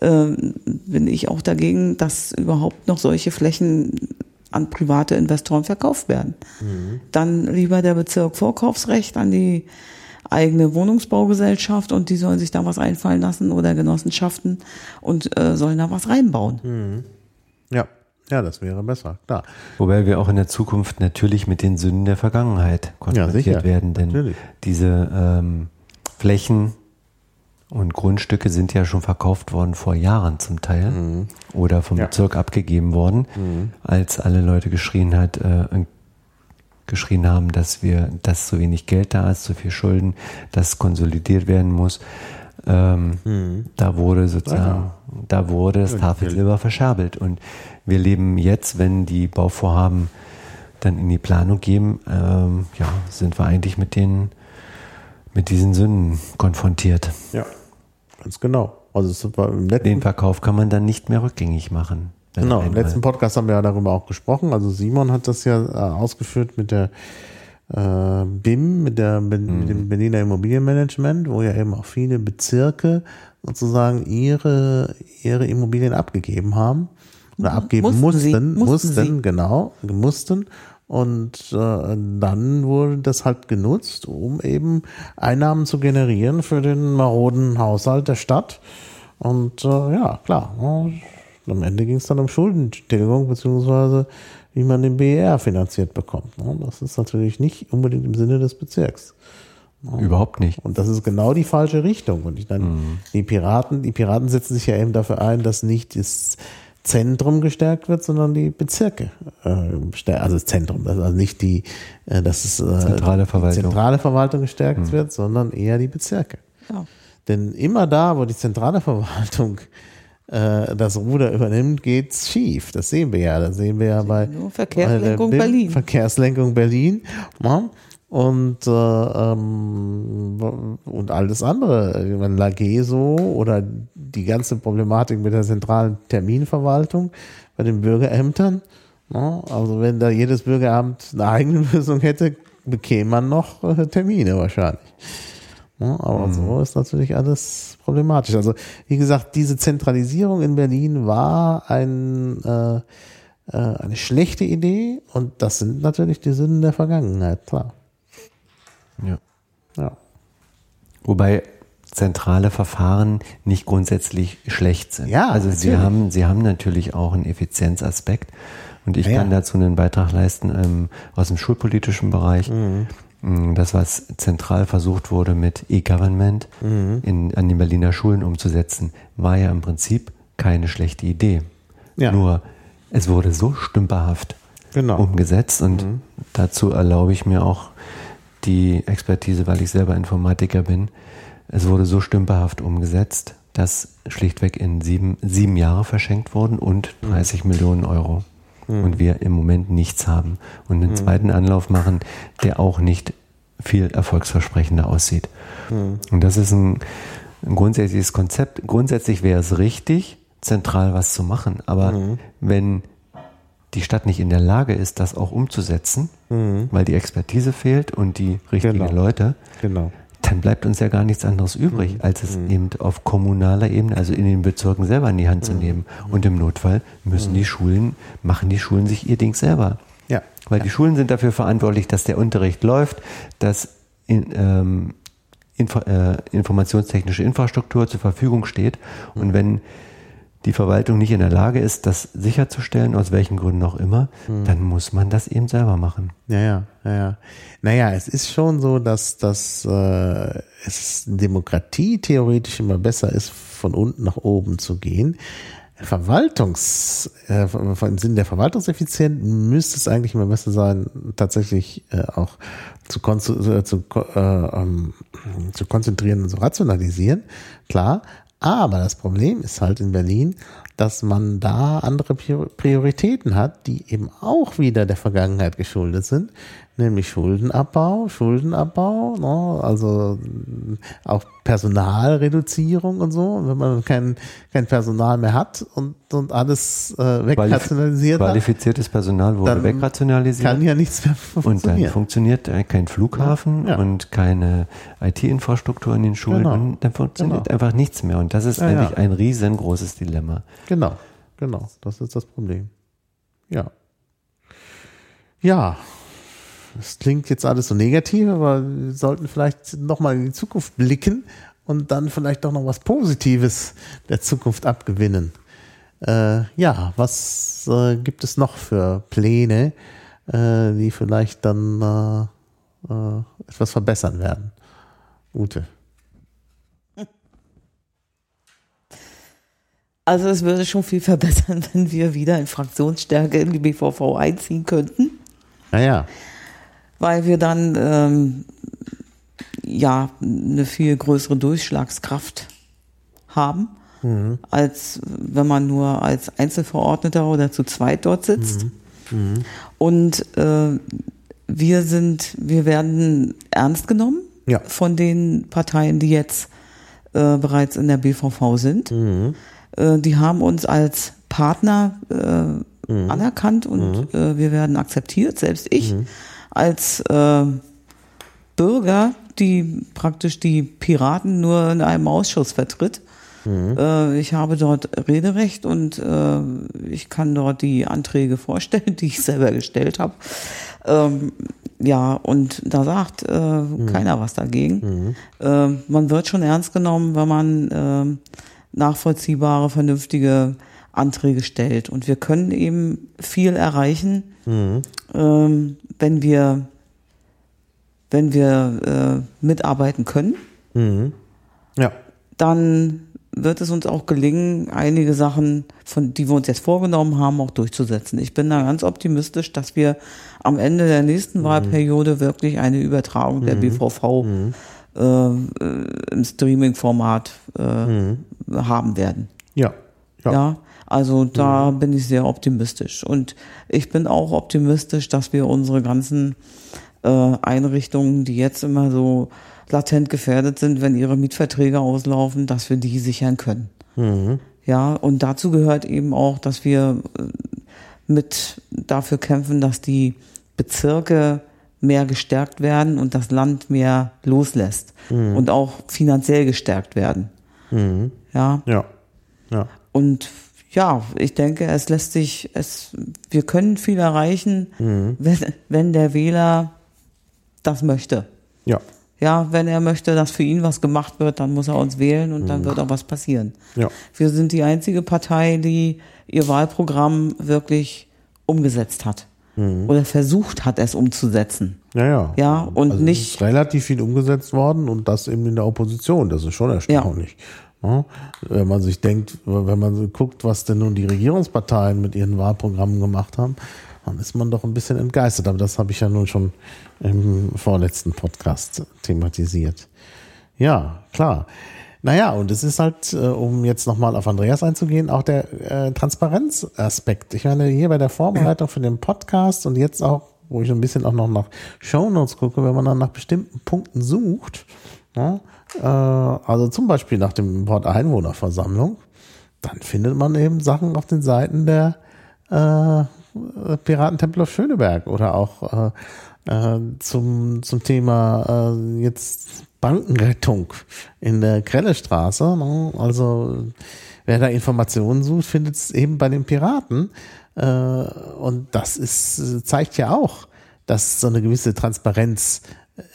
bin ich auch dagegen, dass überhaupt noch solche Flächen an private Investoren verkauft werden. Dann lieber der Bezirk Vorkaufsrecht an die eigene Wohnungsbaugesellschaft und die sollen sich da was einfallen lassen oder Genossenschaften und äh, sollen da was reinbauen. Ja, ja, das wäre besser, klar. Wobei wir auch in der Zukunft natürlich mit den Sünden der Vergangenheit konfrontiert sicher. werden, denn Natürlich. diese ähm, Flächen und Grundstücke sind ja schon verkauft worden vor Jahren zum Teil oder vom Ja. Bezirk abgegeben worden, als alle Leute geschrien hat, äh, geschrien haben, dass wir, dass so wenig Geld da ist, so viel Schulden, dass konsolidiert werden muss. Ähm, Da wurde sozusagen, da wurde das Tafelsilber verscherbelt. Und wir leben jetzt, wenn die Bauvorhaben dann in die Planung gehen, ähm, ja, sind wir eigentlich mit den, mit diesen Sünden konfrontiert. Ja, ganz genau. Also es war im letzten, Den Verkauf kann man dann nicht mehr rückgängig machen. genau, im letzten Podcast haben wir ja darüber auch gesprochen. Also Simon hat das ja äh, ausgeführt mit der äh, BIM, mit, der, mit Mhm. dem Berliner Immobilienmanagement, wo ja eben auch viele Bezirke sozusagen ihre, ihre Immobilien abgegeben haben oder abgeben Mussten sie, mussten, mussten mussten, sie. genau, mussten. Und äh, dann wurde das halt genutzt, um eben Einnahmen zu generieren für den maroden Haushalt der Stadt. Und äh, ja, klar, ja, am Ende ging es dann um Schuldentilgung, beziehungsweise wie man den BER finanziert bekommt. ne. Das ist natürlich nicht unbedingt im Sinne des Bezirks. Überhaupt nicht. Und das ist genau die falsche Richtung. Und ich dann, die Piraten, die Piraten setzen sich ja eben dafür ein, dass nicht das Zentrum gestärkt wird, sondern die Bezirke. Äh, also das Zentrum, das also nicht die, äh, dass es äh, Zentrale Verwaltung. die zentrale Verwaltung gestärkt wird, sondern eher die Bezirke. Ja. Denn immer da, wo die zentrale Verwaltung äh, das Ruder übernimmt, geht's schief. Das sehen wir ja. Das sehen wir ja bei Verkehrslenkung bei Berlin. Verkehrslenkung Berlin. Ja. Und, äh, ähm, und alles andere. Meine, Lageso oder die ganze Problematik mit der zentralen Terminverwaltung bei den Bürgerämtern. Ja. Also wenn da jedes Bürgeramt eine eigene Lösung hätte, bekäme man noch äh, Termine wahrscheinlich. Ja, aber so ist natürlich alles problematisch. Also wie gesagt, diese Zentralisierung in Berlin war ein, äh, äh, eine schlechte Idee und das sind natürlich die Sünden der Vergangenheit, klar. Ja. Ja. Wobei zentrale Verfahren nicht grundsätzlich schlecht sind. Ja, also sie haben, sie haben natürlich auch einen Effizienzaspekt. Und ich Ja, kann ja. dazu einen Beitrag leisten ähm, aus dem schulpolitischen Bereich. Mhm. Mm, Das, was zentral versucht wurde mit E-Government Mhm. in, an den Berliner Schulen umzusetzen, war ja im Prinzip keine schlechte Idee. Ja. Nur es wurde so stümperhaft Genau. umgesetzt und dazu erlaube ich mir auch die Expertise, weil ich selber Informatiker bin. Es wurde so stümperhaft umgesetzt, dass schlichtweg in sieben, sieben Jahre verschenkt wurden und 30 Millionen Euro. Und wir im Moment nichts haben. Und einen zweiten Anlauf machen, der auch nicht viel erfolgsversprechender aussieht. Und das ist ein, ein grundsätzliches Konzept. Grundsätzlich wäre es richtig, zentral was zu machen. Aber wenn die Stadt nicht in der Lage ist, das auch umzusetzen, weil die Expertise fehlt und die richtigen Genau. Leute, Genau. dann bleibt uns ja gar nichts anderes übrig, als es eben auf kommunaler Ebene, also in den Bezirken selber in die Hand zu nehmen. Und im Notfall müssen die Schulen, machen die Schulen sich ihr Ding selber. Ja. Weil die Schulen sind dafür verantwortlich, dass der Unterricht läuft, dass in, ähm, Info, äh, informationstechnische Infrastruktur zur Verfügung steht. Und wenn die Verwaltung nicht in der Lage ist, das sicherzustellen, aus welchen Gründen auch immer, dann muss man das eben selber machen. Ja, ja, ja, ja. Naja, es ist schon so, dass, dass äh, es Demokratie theoretisch immer besser ist, von unten nach oben zu gehen. Verwaltungs, äh, im Sinne der Verwaltungseffizienz müsste es eigentlich immer besser sein, tatsächlich äh, auch zu, konzu- äh, zu, äh, ähm, zu konzentrieren und zu rationalisieren. Klar, aber das Problem ist halt in Berlin, dass man da andere Prior- Prioritäten hat, die eben auch wieder der Vergangenheit geschuldet sind, nämlich Schuldenabbau, Schuldenabbau, ne, also mh, auch Personalreduzierung und so. Und wenn man kein, kein Personal mehr hat und, und alles äh, wegrationalisiert Qualifiziertes Personal wurde wegrationalisiert. kann ja nichts mehr Und dann funktionieren. funktioniert äh, kein Flughafen Ja. und keine IT-Infrastruktur in den Schulen Genau. und dann funktioniert Genau. einfach nichts mehr. Und das ist Ja, eigentlich ja. ein riesengroßes Dilemma. Genau, genau, das ist das Problem. Ja. Ja, das klingt jetzt alles so negativ, aber wir sollten vielleicht nochmal in die Zukunft blicken und dann vielleicht doch noch was Positives der Zukunft abgewinnen. Äh, ja, was äh, gibt es noch für Pläne, äh, die vielleicht dann äh, äh, etwas verbessern werden? Ute. Also es würde schon viel verbessern, wenn wir wieder in Fraktionsstärke in die BVV einziehen könnten, Naja, weil wir dann ähm, ja eine viel größere Durchschlagskraft haben, als wenn man nur als Einzelverordneter oder zu zweit dort sitzt. Und äh, wir sind, wir werden ernst genommen Ja. von den Parteien, die jetzt äh, bereits in der BVV sind. Äh, die haben uns als Partner äh, anerkannt und äh, wir werden akzeptiert. Selbst ich als äh, Bürger, die praktisch die Piraten nur in einem Ausschuss vertritt. Mhm. Äh, ich habe dort Rederecht und äh, ich kann dort die Anträge vorstellen, die ich selber gestellt habe. Ähm, ja, und da sagt äh, mhm. keiner was dagegen. Mhm. Äh, man wird schon ernst genommen, wenn man äh, nachvollziehbare, vernünftige Anträge stellt. Und wir können eben viel erreichen, mhm. ähm, wenn wir, wenn wir äh, mitarbeiten können. Mhm. Ja. Dann wird es uns auch gelingen, einige Sachen, von, die wir uns jetzt vorgenommen haben, auch durchzusetzen. Ich bin da ganz optimistisch, dass wir am Ende der nächsten mhm. Wahlperiode wirklich eine Übertragung der. BVV mhm. äh, im Streaming-Format äh, haben werden. Ja. Ja. ja also da mhm. bin ich sehr optimistisch. Und ich bin auch optimistisch, dass wir unsere ganzen äh, Einrichtungen, die jetzt immer so latent gefährdet sind, wenn ihre Mietverträge auslaufen, dass wir die sichern können. Mhm. Ja, und dazu gehört eben auch, dass wir äh, mit dafür kämpfen, dass die Bezirke mehr gestärkt werden und das Land mehr loslässt mhm. und auch finanziell gestärkt werden. Mhm. Ja. Ja. Ja. Und ja, ich denke, es lässt sich, es, wir können viel erreichen, mhm. wenn, wenn der Wähler das möchte. Ja ja, wenn er möchte, dass für ihn was gemacht wird, dann muss er uns wählen und dann mhm. wird auch was passieren. Ja. Wir sind die einzige Partei, die ihr Wahlprogramm wirklich umgesetzt hat. Mhm. Oder versucht hat, es umzusetzen. Ja, ja. Ja, und also nicht. Ist relativ viel umgesetzt worden und das eben in der Opposition. Das ist schon erstaunlich. Ja. Wenn man sich denkt, wenn man guckt, was denn nun die Regierungsparteien mit ihren Wahlprogrammen gemacht haben, dann ist man doch ein bisschen entgeistert. Aber das habe ich ja nun schon im vorletzten Podcast thematisiert. Ja, klar. Naja, und es ist halt, äh, um jetzt nochmal auf Andreas einzugehen, auch der äh, Transparenzaspekt. Ich meine, hier bei der Vorbereitung für den Podcast und jetzt auch, wo ich ein bisschen auch noch nach Shownotes gucke, wenn man dann nach bestimmten Punkten sucht, ja, äh, also zum Beispiel nach dem Wort Einwohnerversammlung, dann findet man eben Sachen auf den Seiten der äh, Piratentempel auf Schöneberg oder auch äh, äh, zum, zum Thema äh, jetzt Bankenrettung in der Krellestraße. Ne? Also wer da Informationen sucht, findet es eben bei den Piraten. Äh, und das ist, zeigt ja auch, dass so eine gewisse Transparenz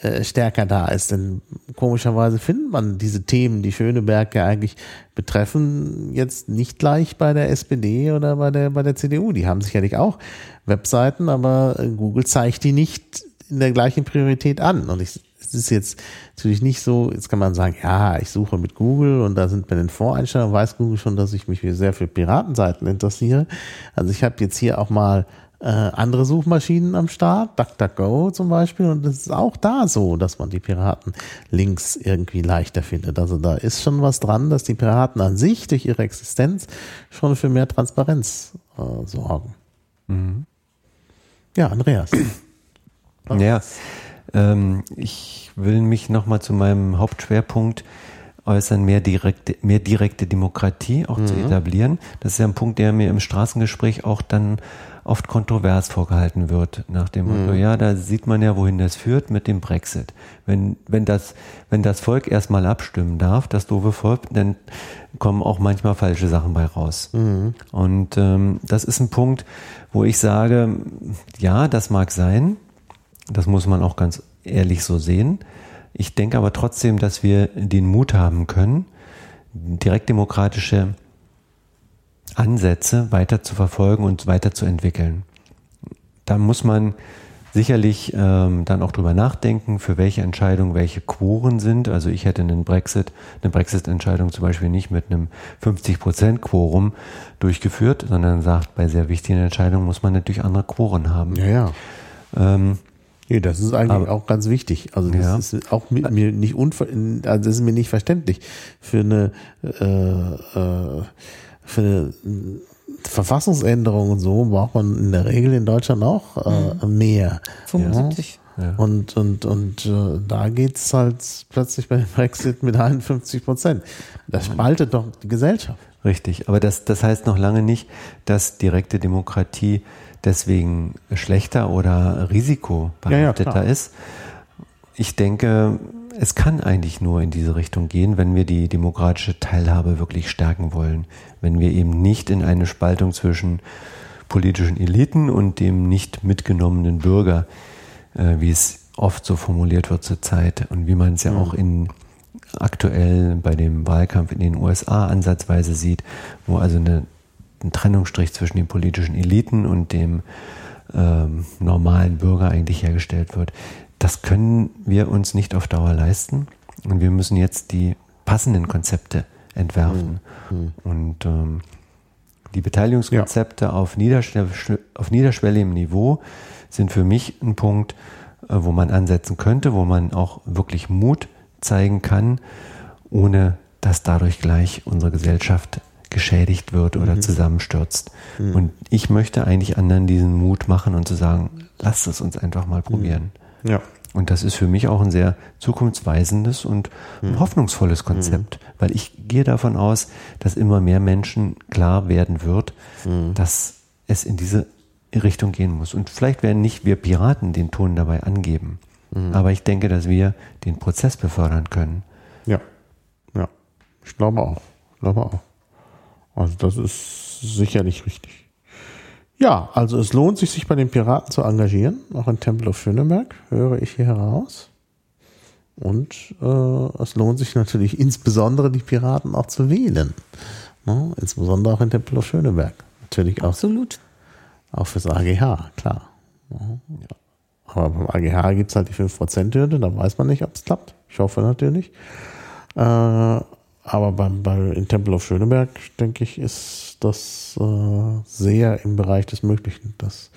äh, stärker da ist. Denn komischerweise findet man diese Themen, die Schöneberg ja eigentlich betreffen, jetzt nicht gleich bei der SPD oder bei der, bei der CDU. Die haben sicherlich auch Webseiten, aber Google zeigt die nicht in der gleichen Priorität an. Und ich, es ist jetzt natürlich nicht so, jetzt kann man sagen, ja, ich suche mit Google und da sind bei den Voreinstellungen, weiß Google schon, dass ich mich sehr für Piratenseiten interessiere. Also ich habe jetzt hier auch mal äh, andere Suchmaschinen am Start, DuckDuckGo zum Beispiel, und es ist auch da so, dass man die Piraten-Links irgendwie leichter findet. Also da ist schon was dran, dass die Piraten an sich durch ihre Existenz schon für mehr Transparenz äh, sorgen. Mhm. Ja, Andreas. ja, ähm, ich will mich nochmal zu meinem Hauptschwerpunkt äußern, mehr direkte, mehr direkte Demokratie auch mhm. zu etablieren. Das ist ja ein Punkt, der mir im Straßengespräch auch dann oft kontrovers vorgehalten wird, nach dem Motto, mhm. ja, da sieht man ja, wohin das führt mit dem Brexit. Wenn, wenn das, wenn das Volk erstmal abstimmen darf, das doofe Volk, dann kommen auch manchmal falsche Sachen bei raus. Mhm. Und ähm, das ist ein Punkt, wo ich sage, ja, das mag sein, das muss man auch ganz ehrlich so sehen. Ich denke aber trotzdem, dass wir den Mut haben können, direktdemokratische Ansätze weiter zu verfolgen und weiter zu entwickeln. Da muss man sicherlich ähm, dann auch drüber nachdenken, für welche Entscheidungen welche Quoren sind. Also ich hätte einen Brexit, eine Brexit-Entscheidung zum Beispiel nicht mit einem 50-Prozent-Quorum durchgeführt, sondern sagt, bei sehr wichtigen Entscheidungen muss man natürlich andere Quoren haben. Ja, ja. Ähm, ja, das ist eigentlich aber, auch ganz wichtig. Also das ja. ist auch mit mir nicht unver also das ist mir nicht verständlich für eine äh, äh, für eine Verfassungsänderung und so braucht man in der Regel in Deutschland auch äh, mhm. mehr. 75. Ja. Und, und, und äh, da geht's halt plötzlich bei dem Brexit mit 51 Prozent. Das spaltet doch die Gesellschaft. Richtig, aber das, das heißt noch lange nicht, dass direkte Demokratie deswegen schlechter oder risikobehafteter ja, ja, ist. Ich denke, es kann eigentlich nur in diese Richtung gehen, wenn wir die demokratische Teilhabe wirklich stärken wollen. Wenn wir eben nicht in eine Spaltung zwischen politischen Eliten und dem nicht mitgenommenen Bürger, äh, wie es oft so formuliert wird zurzeit und wie man es ja mhm. auch in aktuell bei dem Wahlkampf in den USA ansatzweise sieht, wo also eine, ein Trennungsstrich zwischen den politischen Eliten und dem ähm, normalen Bürger eigentlich hergestellt wird. Das können wir uns nicht auf Dauer leisten und wir müssen jetzt die passenden Konzepte entwerfen. Mhm. mhm. Und ähm, die Beteiligungskonzepte ja. auf, niederschwell auf niederschwelligem Niveau sind für mich ein Punkt, äh, wo man ansetzen könnte, wo man auch wirklich Mut zeigen kann, ohne dass dadurch gleich unsere Gesellschaft geschädigt wird oder mhm. zusammenstürzt. Mhm. Und ich möchte eigentlich anderen diesen Mut machen und zu sagen, lasst es uns einfach mal probieren. Ja. Und das ist für mich auch ein sehr zukunftsweisendes und mhm. hoffnungsvolles Konzept, mhm. weil ich gehe davon aus, dass immer mehr Menschen klar werden wird, mhm. dass es in diese Richtung gehen muss. Und vielleicht werden nicht wir Piraten den Ton dabei angeben, Mhm. Aber ich denke, dass wir den Prozess befördern können. Ja, ja. Ich glaube auch. Ich glaube auch. Also das ist sicherlich richtig. Ja, also es lohnt sich, sich bei den Piraten zu engagieren, auch in Temple of Schöneberg, höre ich hier heraus. Und äh, es lohnt sich natürlich insbesondere die Piraten auch zu wählen. Ne? Insbesondere auch in Temple of Schöneberg. Natürlich auch. Absolut. Auch fürs AGH, klar. Ja. Aber beim AGH gibt es halt die 5%-Hürde, da weiß man nicht, ob es klappt. Ich hoffe natürlich. Äh, aber beim, bei, in Temple of Schöneberg, denke ich, ist das äh, sehr im Bereich des Möglichen, dass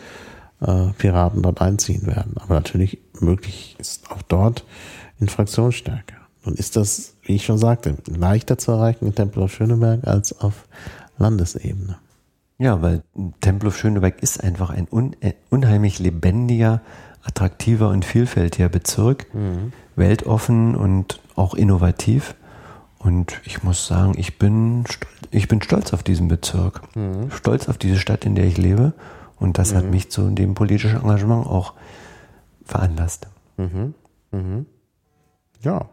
äh, Piraten dort einziehen werden. Aber natürlich möglich ist auch dort in Fraktionsstärke. Nun ist das, wie ich schon sagte, leichter zu erreichen in Temple of Schöneberg als auf Landesebene. Ja, weil Temple of Schöneberg ist einfach ein un äh, unheimlich lebendiger attraktiver und vielfältiger Bezirk, mhm. weltoffen und auch innovativ. Und ich muss sagen, ich bin, ich bin stolz auf diesen Bezirk, mhm. stolz auf diese Stadt, in der ich lebe. Und das mhm. hat mich zu dem politischen Engagement auch veranlasst. Mhm. Mhm. Ja.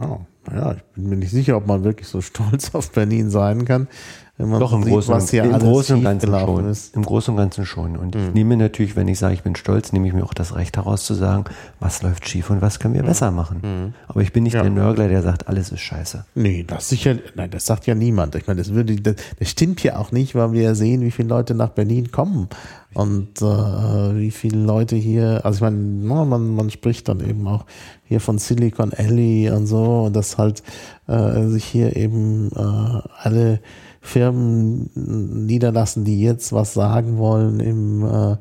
Ja, ja, ich bin mir nicht sicher, ob man wirklich so stolz auf Berlin sein kann. Wenn man Doch, im, sieht, Großen, was hier im Großen und Ganzen schon. Ist. Im Großen und Ganzen schon. Und mhm. ich nehme natürlich, wenn ich sage, ich bin stolz, nehme ich mir auch das Recht heraus zu sagen, was läuft schief und was können wir mhm. besser machen. Mhm. Aber ich bin nicht ja. der Nörgler, der sagt, alles ist scheiße. Nee, das sicher, nein, das sagt ja niemand. Ich meine, das würde, das, das stimmt ja auch nicht, weil wir ja sehen, wie viele Leute nach Berlin kommen. Und äh, wie viele Leute hier, also ich meine, man, man spricht dann eben auch hier von Silicon Alley und so, und dass halt äh, sich hier eben äh, alle Firmen niederlassen, die jetzt was sagen wollen im äh,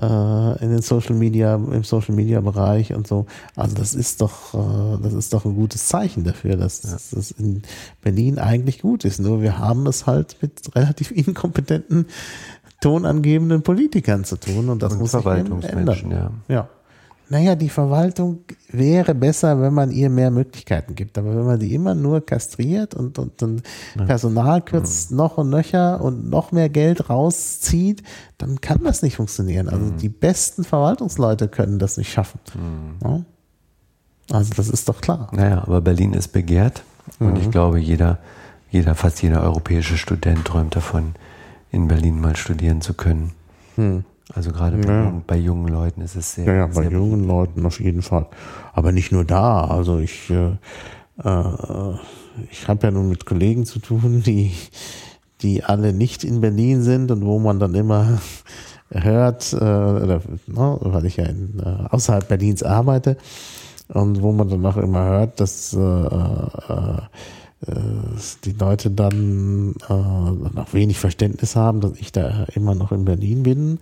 äh, in den Social Media, im Social Media Bereich und so. Also das ist doch, äh, das ist doch ein gutes Zeichen dafür, dass das in Berlin eigentlich gut ist. Nur wir haben es halt mit relativ inkompetenten, tonangebenden Politikern zu tun und das und muss sich ändern. Ja. ja naja, die Verwaltung wäre besser, wenn man ihr mehr Möglichkeiten gibt. Aber wenn man die immer nur kastriert und, und, und Personal kürzt mhm. noch und nöcher und noch mehr Geld rauszieht, dann kann das nicht funktionieren. Also die besten Verwaltungsleute können das nicht schaffen. Ja? Also das ist doch klar. Naja, aber Berlin ist begehrt und ich mhm. glaube, jeder, jeder, fast jeder europäische Student träumt davon, in Berlin mal studieren zu können. Hm. Also gerade bei, ja. bei, jungen Leuten ist es sehr. Ja, ja bei sehr jungen beliebt. Leuten auf jeden Fall. Aber nicht nur da. Also ich, äh, äh ich habe ja nun mit Kollegen zu tun, die, die alle nicht in Berlin sind und wo man dann immer hört, äh, oder, ne, weil ich ja in, äh, außerhalb Berlins arbeite und wo man dann auch immer hört, dass äh, äh, die Leute dann äh, noch wenig Verständnis haben, dass ich da immer noch in Berlin bin.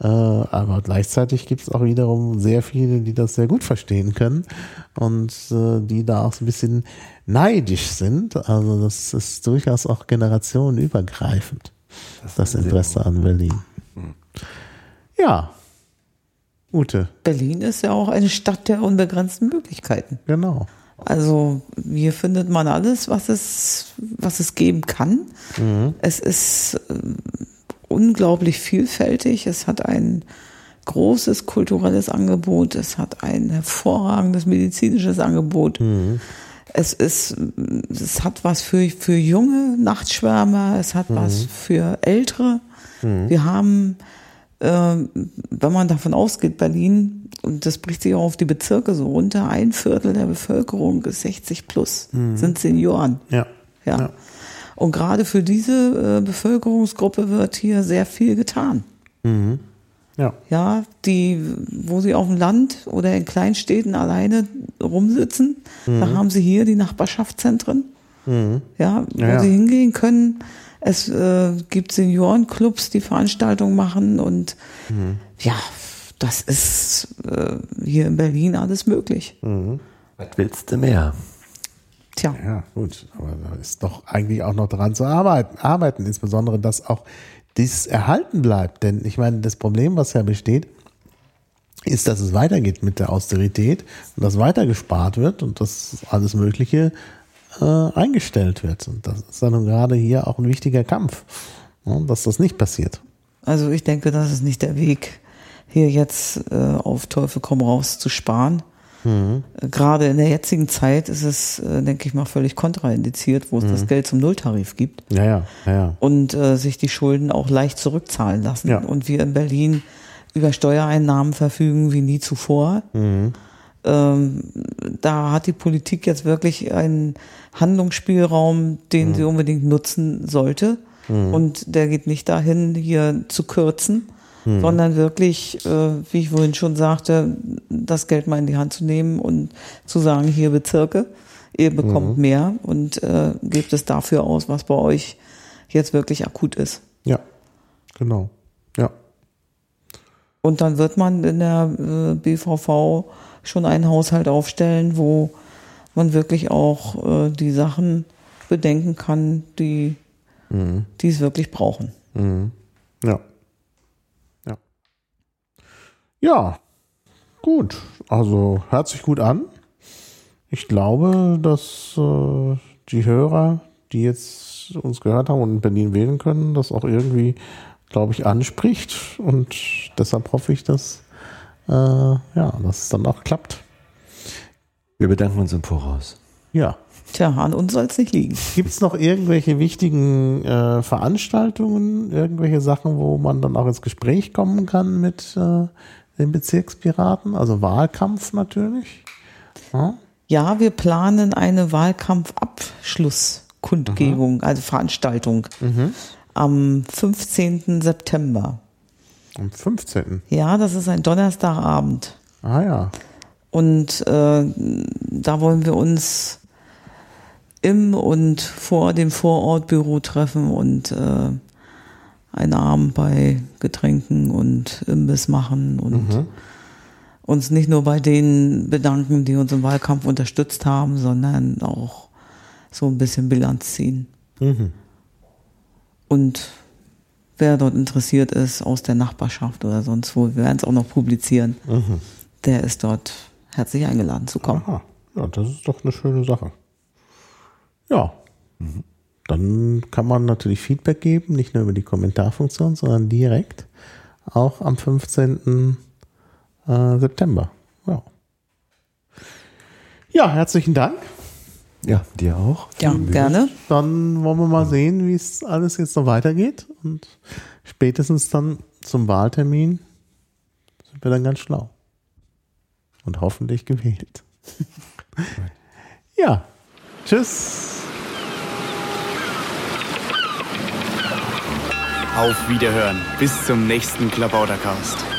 Äh, aber gleichzeitig gibt es auch wiederum sehr viele, die das sehr gut verstehen können und äh, die da auch so ein bisschen neidisch sind. Also das ist durchaus auch generationenübergreifend, das, das Interesse an Berlin. Hm. Ja. Ute. Berlin ist ja auch eine Stadt der unbegrenzten Möglichkeiten. Genau. Also hier findet man alles, was es, was es geben kann. Mhm. Es ist äh, unglaublich vielfältig. Es hat ein großes kulturelles Angebot. Es hat ein hervorragendes medizinisches Angebot. Mhm. Es ist, es hat was für, für junge Nachtschwärmer. Es hat mhm. was für Ältere. Mhm. Wir haben, wenn man davon ausgeht, Berlin, und das bricht sich auch auf die Bezirke so runter, ein Viertel der Bevölkerung ist 60 plus, mhm. sind Senioren. Ja. ja. ja. Und gerade für diese äh, Bevölkerungsgruppe wird hier sehr viel getan. Mhm. Ja. Ja, die, wo sie auf dem Land oder in Kleinstädten alleine rumsitzen, mhm. da haben sie hier die Nachbarschaftszentren. Mhm. Ja, wo ja, sie hingehen können. Es äh, gibt Seniorenclubs, die Veranstaltungen machen und mhm. ja, das ist äh, hier in Berlin alles möglich. Mhm. Was willst du mehr? Tja. Ja, gut, aber da ist doch eigentlich auch noch dran zu arbeiten, arbeiten, insbesondere, dass auch dieses erhalten bleibt. Denn ich meine, das Problem, was ja besteht, ist, dass es weitergeht mit der Austerität und dass weiter gespart wird und dass alles Mögliche äh, eingestellt wird. Und das ist dann gerade hier auch ein wichtiger Kampf, ja, dass das nicht passiert. Also ich denke, das ist nicht der Weg, hier jetzt äh, auf Teufel komm raus zu sparen. Mhm. Gerade in der jetzigen Zeit ist es, äh, denke ich mal, völlig kontraindiziert, wo es mhm. das Geld zum Nulltarif gibt. Ja, ja, ja. Und äh, sich die Schulden auch leicht zurückzahlen lassen. Ja. Und wir in Berlin über Steuereinnahmen verfügen wie nie zuvor. Mhm. Ähm, da hat die Politik jetzt wirklich einen Handlungsspielraum, den mhm. sie unbedingt nutzen sollte. Mhm. Und der geht nicht dahin, hier zu kürzen, hm. sondern wirklich, äh, wie ich vorhin schon sagte, das Geld mal in die Hand zu nehmen und zu sagen, hier Bezirke, ihr bekommt mhm. mehr und äh, gebt es dafür aus, was bei euch jetzt wirklich akut ist. Ja, genau. Ja. Und dann wird man in der äh, BVV schon einen Haushalt aufstellen, wo man wirklich auch äh, die Sachen bedenken kann, die, mhm. es wirklich brauchen. Mhm. Ja. Ja, gut. Also hört sich gut an. Ich glaube, dass äh, die Hörer, die jetzt uns gehört haben und in Berlin wählen können, das auch irgendwie, glaube ich, anspricht. Und deshalb hoffe ich, dass, äh, ja, dass es dann auch klappt. Wir bedanken uns im Voraus. Ja. Tja, an uns soll es nicht liegen. Gibt es noch irgendwelche wichtigen äh, Veranstaltungen, irgendwelche Sachen, wo man dann auch ins Gespräch kommen kann mit äh, den Bezirkspiraten, also Wahlkampf natürlich. Ja, ja wir planen eine Wahlkampfabschlusskundgebung, mhm. also Veranstaltung mhm. am 15. September. Am 15. Ja, das ist ein Donnerstagabend. Ah ja. Und äh, da wollen wir uns im und vor dem Vorortbüro treffen und äh, einen Abend bei Getränken und Imbiss machen und mhm. uns nicht nur bei denen bedanken, die uns im Wahlkampf unterstützt haben, sondern auch so ein bisschen Bilanz ziehen. Mhm. Und wer dort interessiert ist aus der Nachbarschaft oder sonst wo, wir werden es auch noch publizieren, mhm. der ist dort herzlich eingeladen zu kommen. Aha. Ja, das ist doch eine schöne Sache. Ja. Mhm dann kann man natürlich Feedback geben, nicht nur über die Kommentarfunktion, sondern direkt auch am 15. Äh, September. Ja. ja, herzlichen Dank. Ja, dir auch. Ja, gerne. Dann wollen wir mal sehen, wie es alles jetzt noch weitergeht. Und spätestens dann zum Wahltermin sind wir dann ganz schlau. Und hoffentlich gewählt. ja, tschüss. Auf Wiederhören. Bis zum nächsten Klabautercast.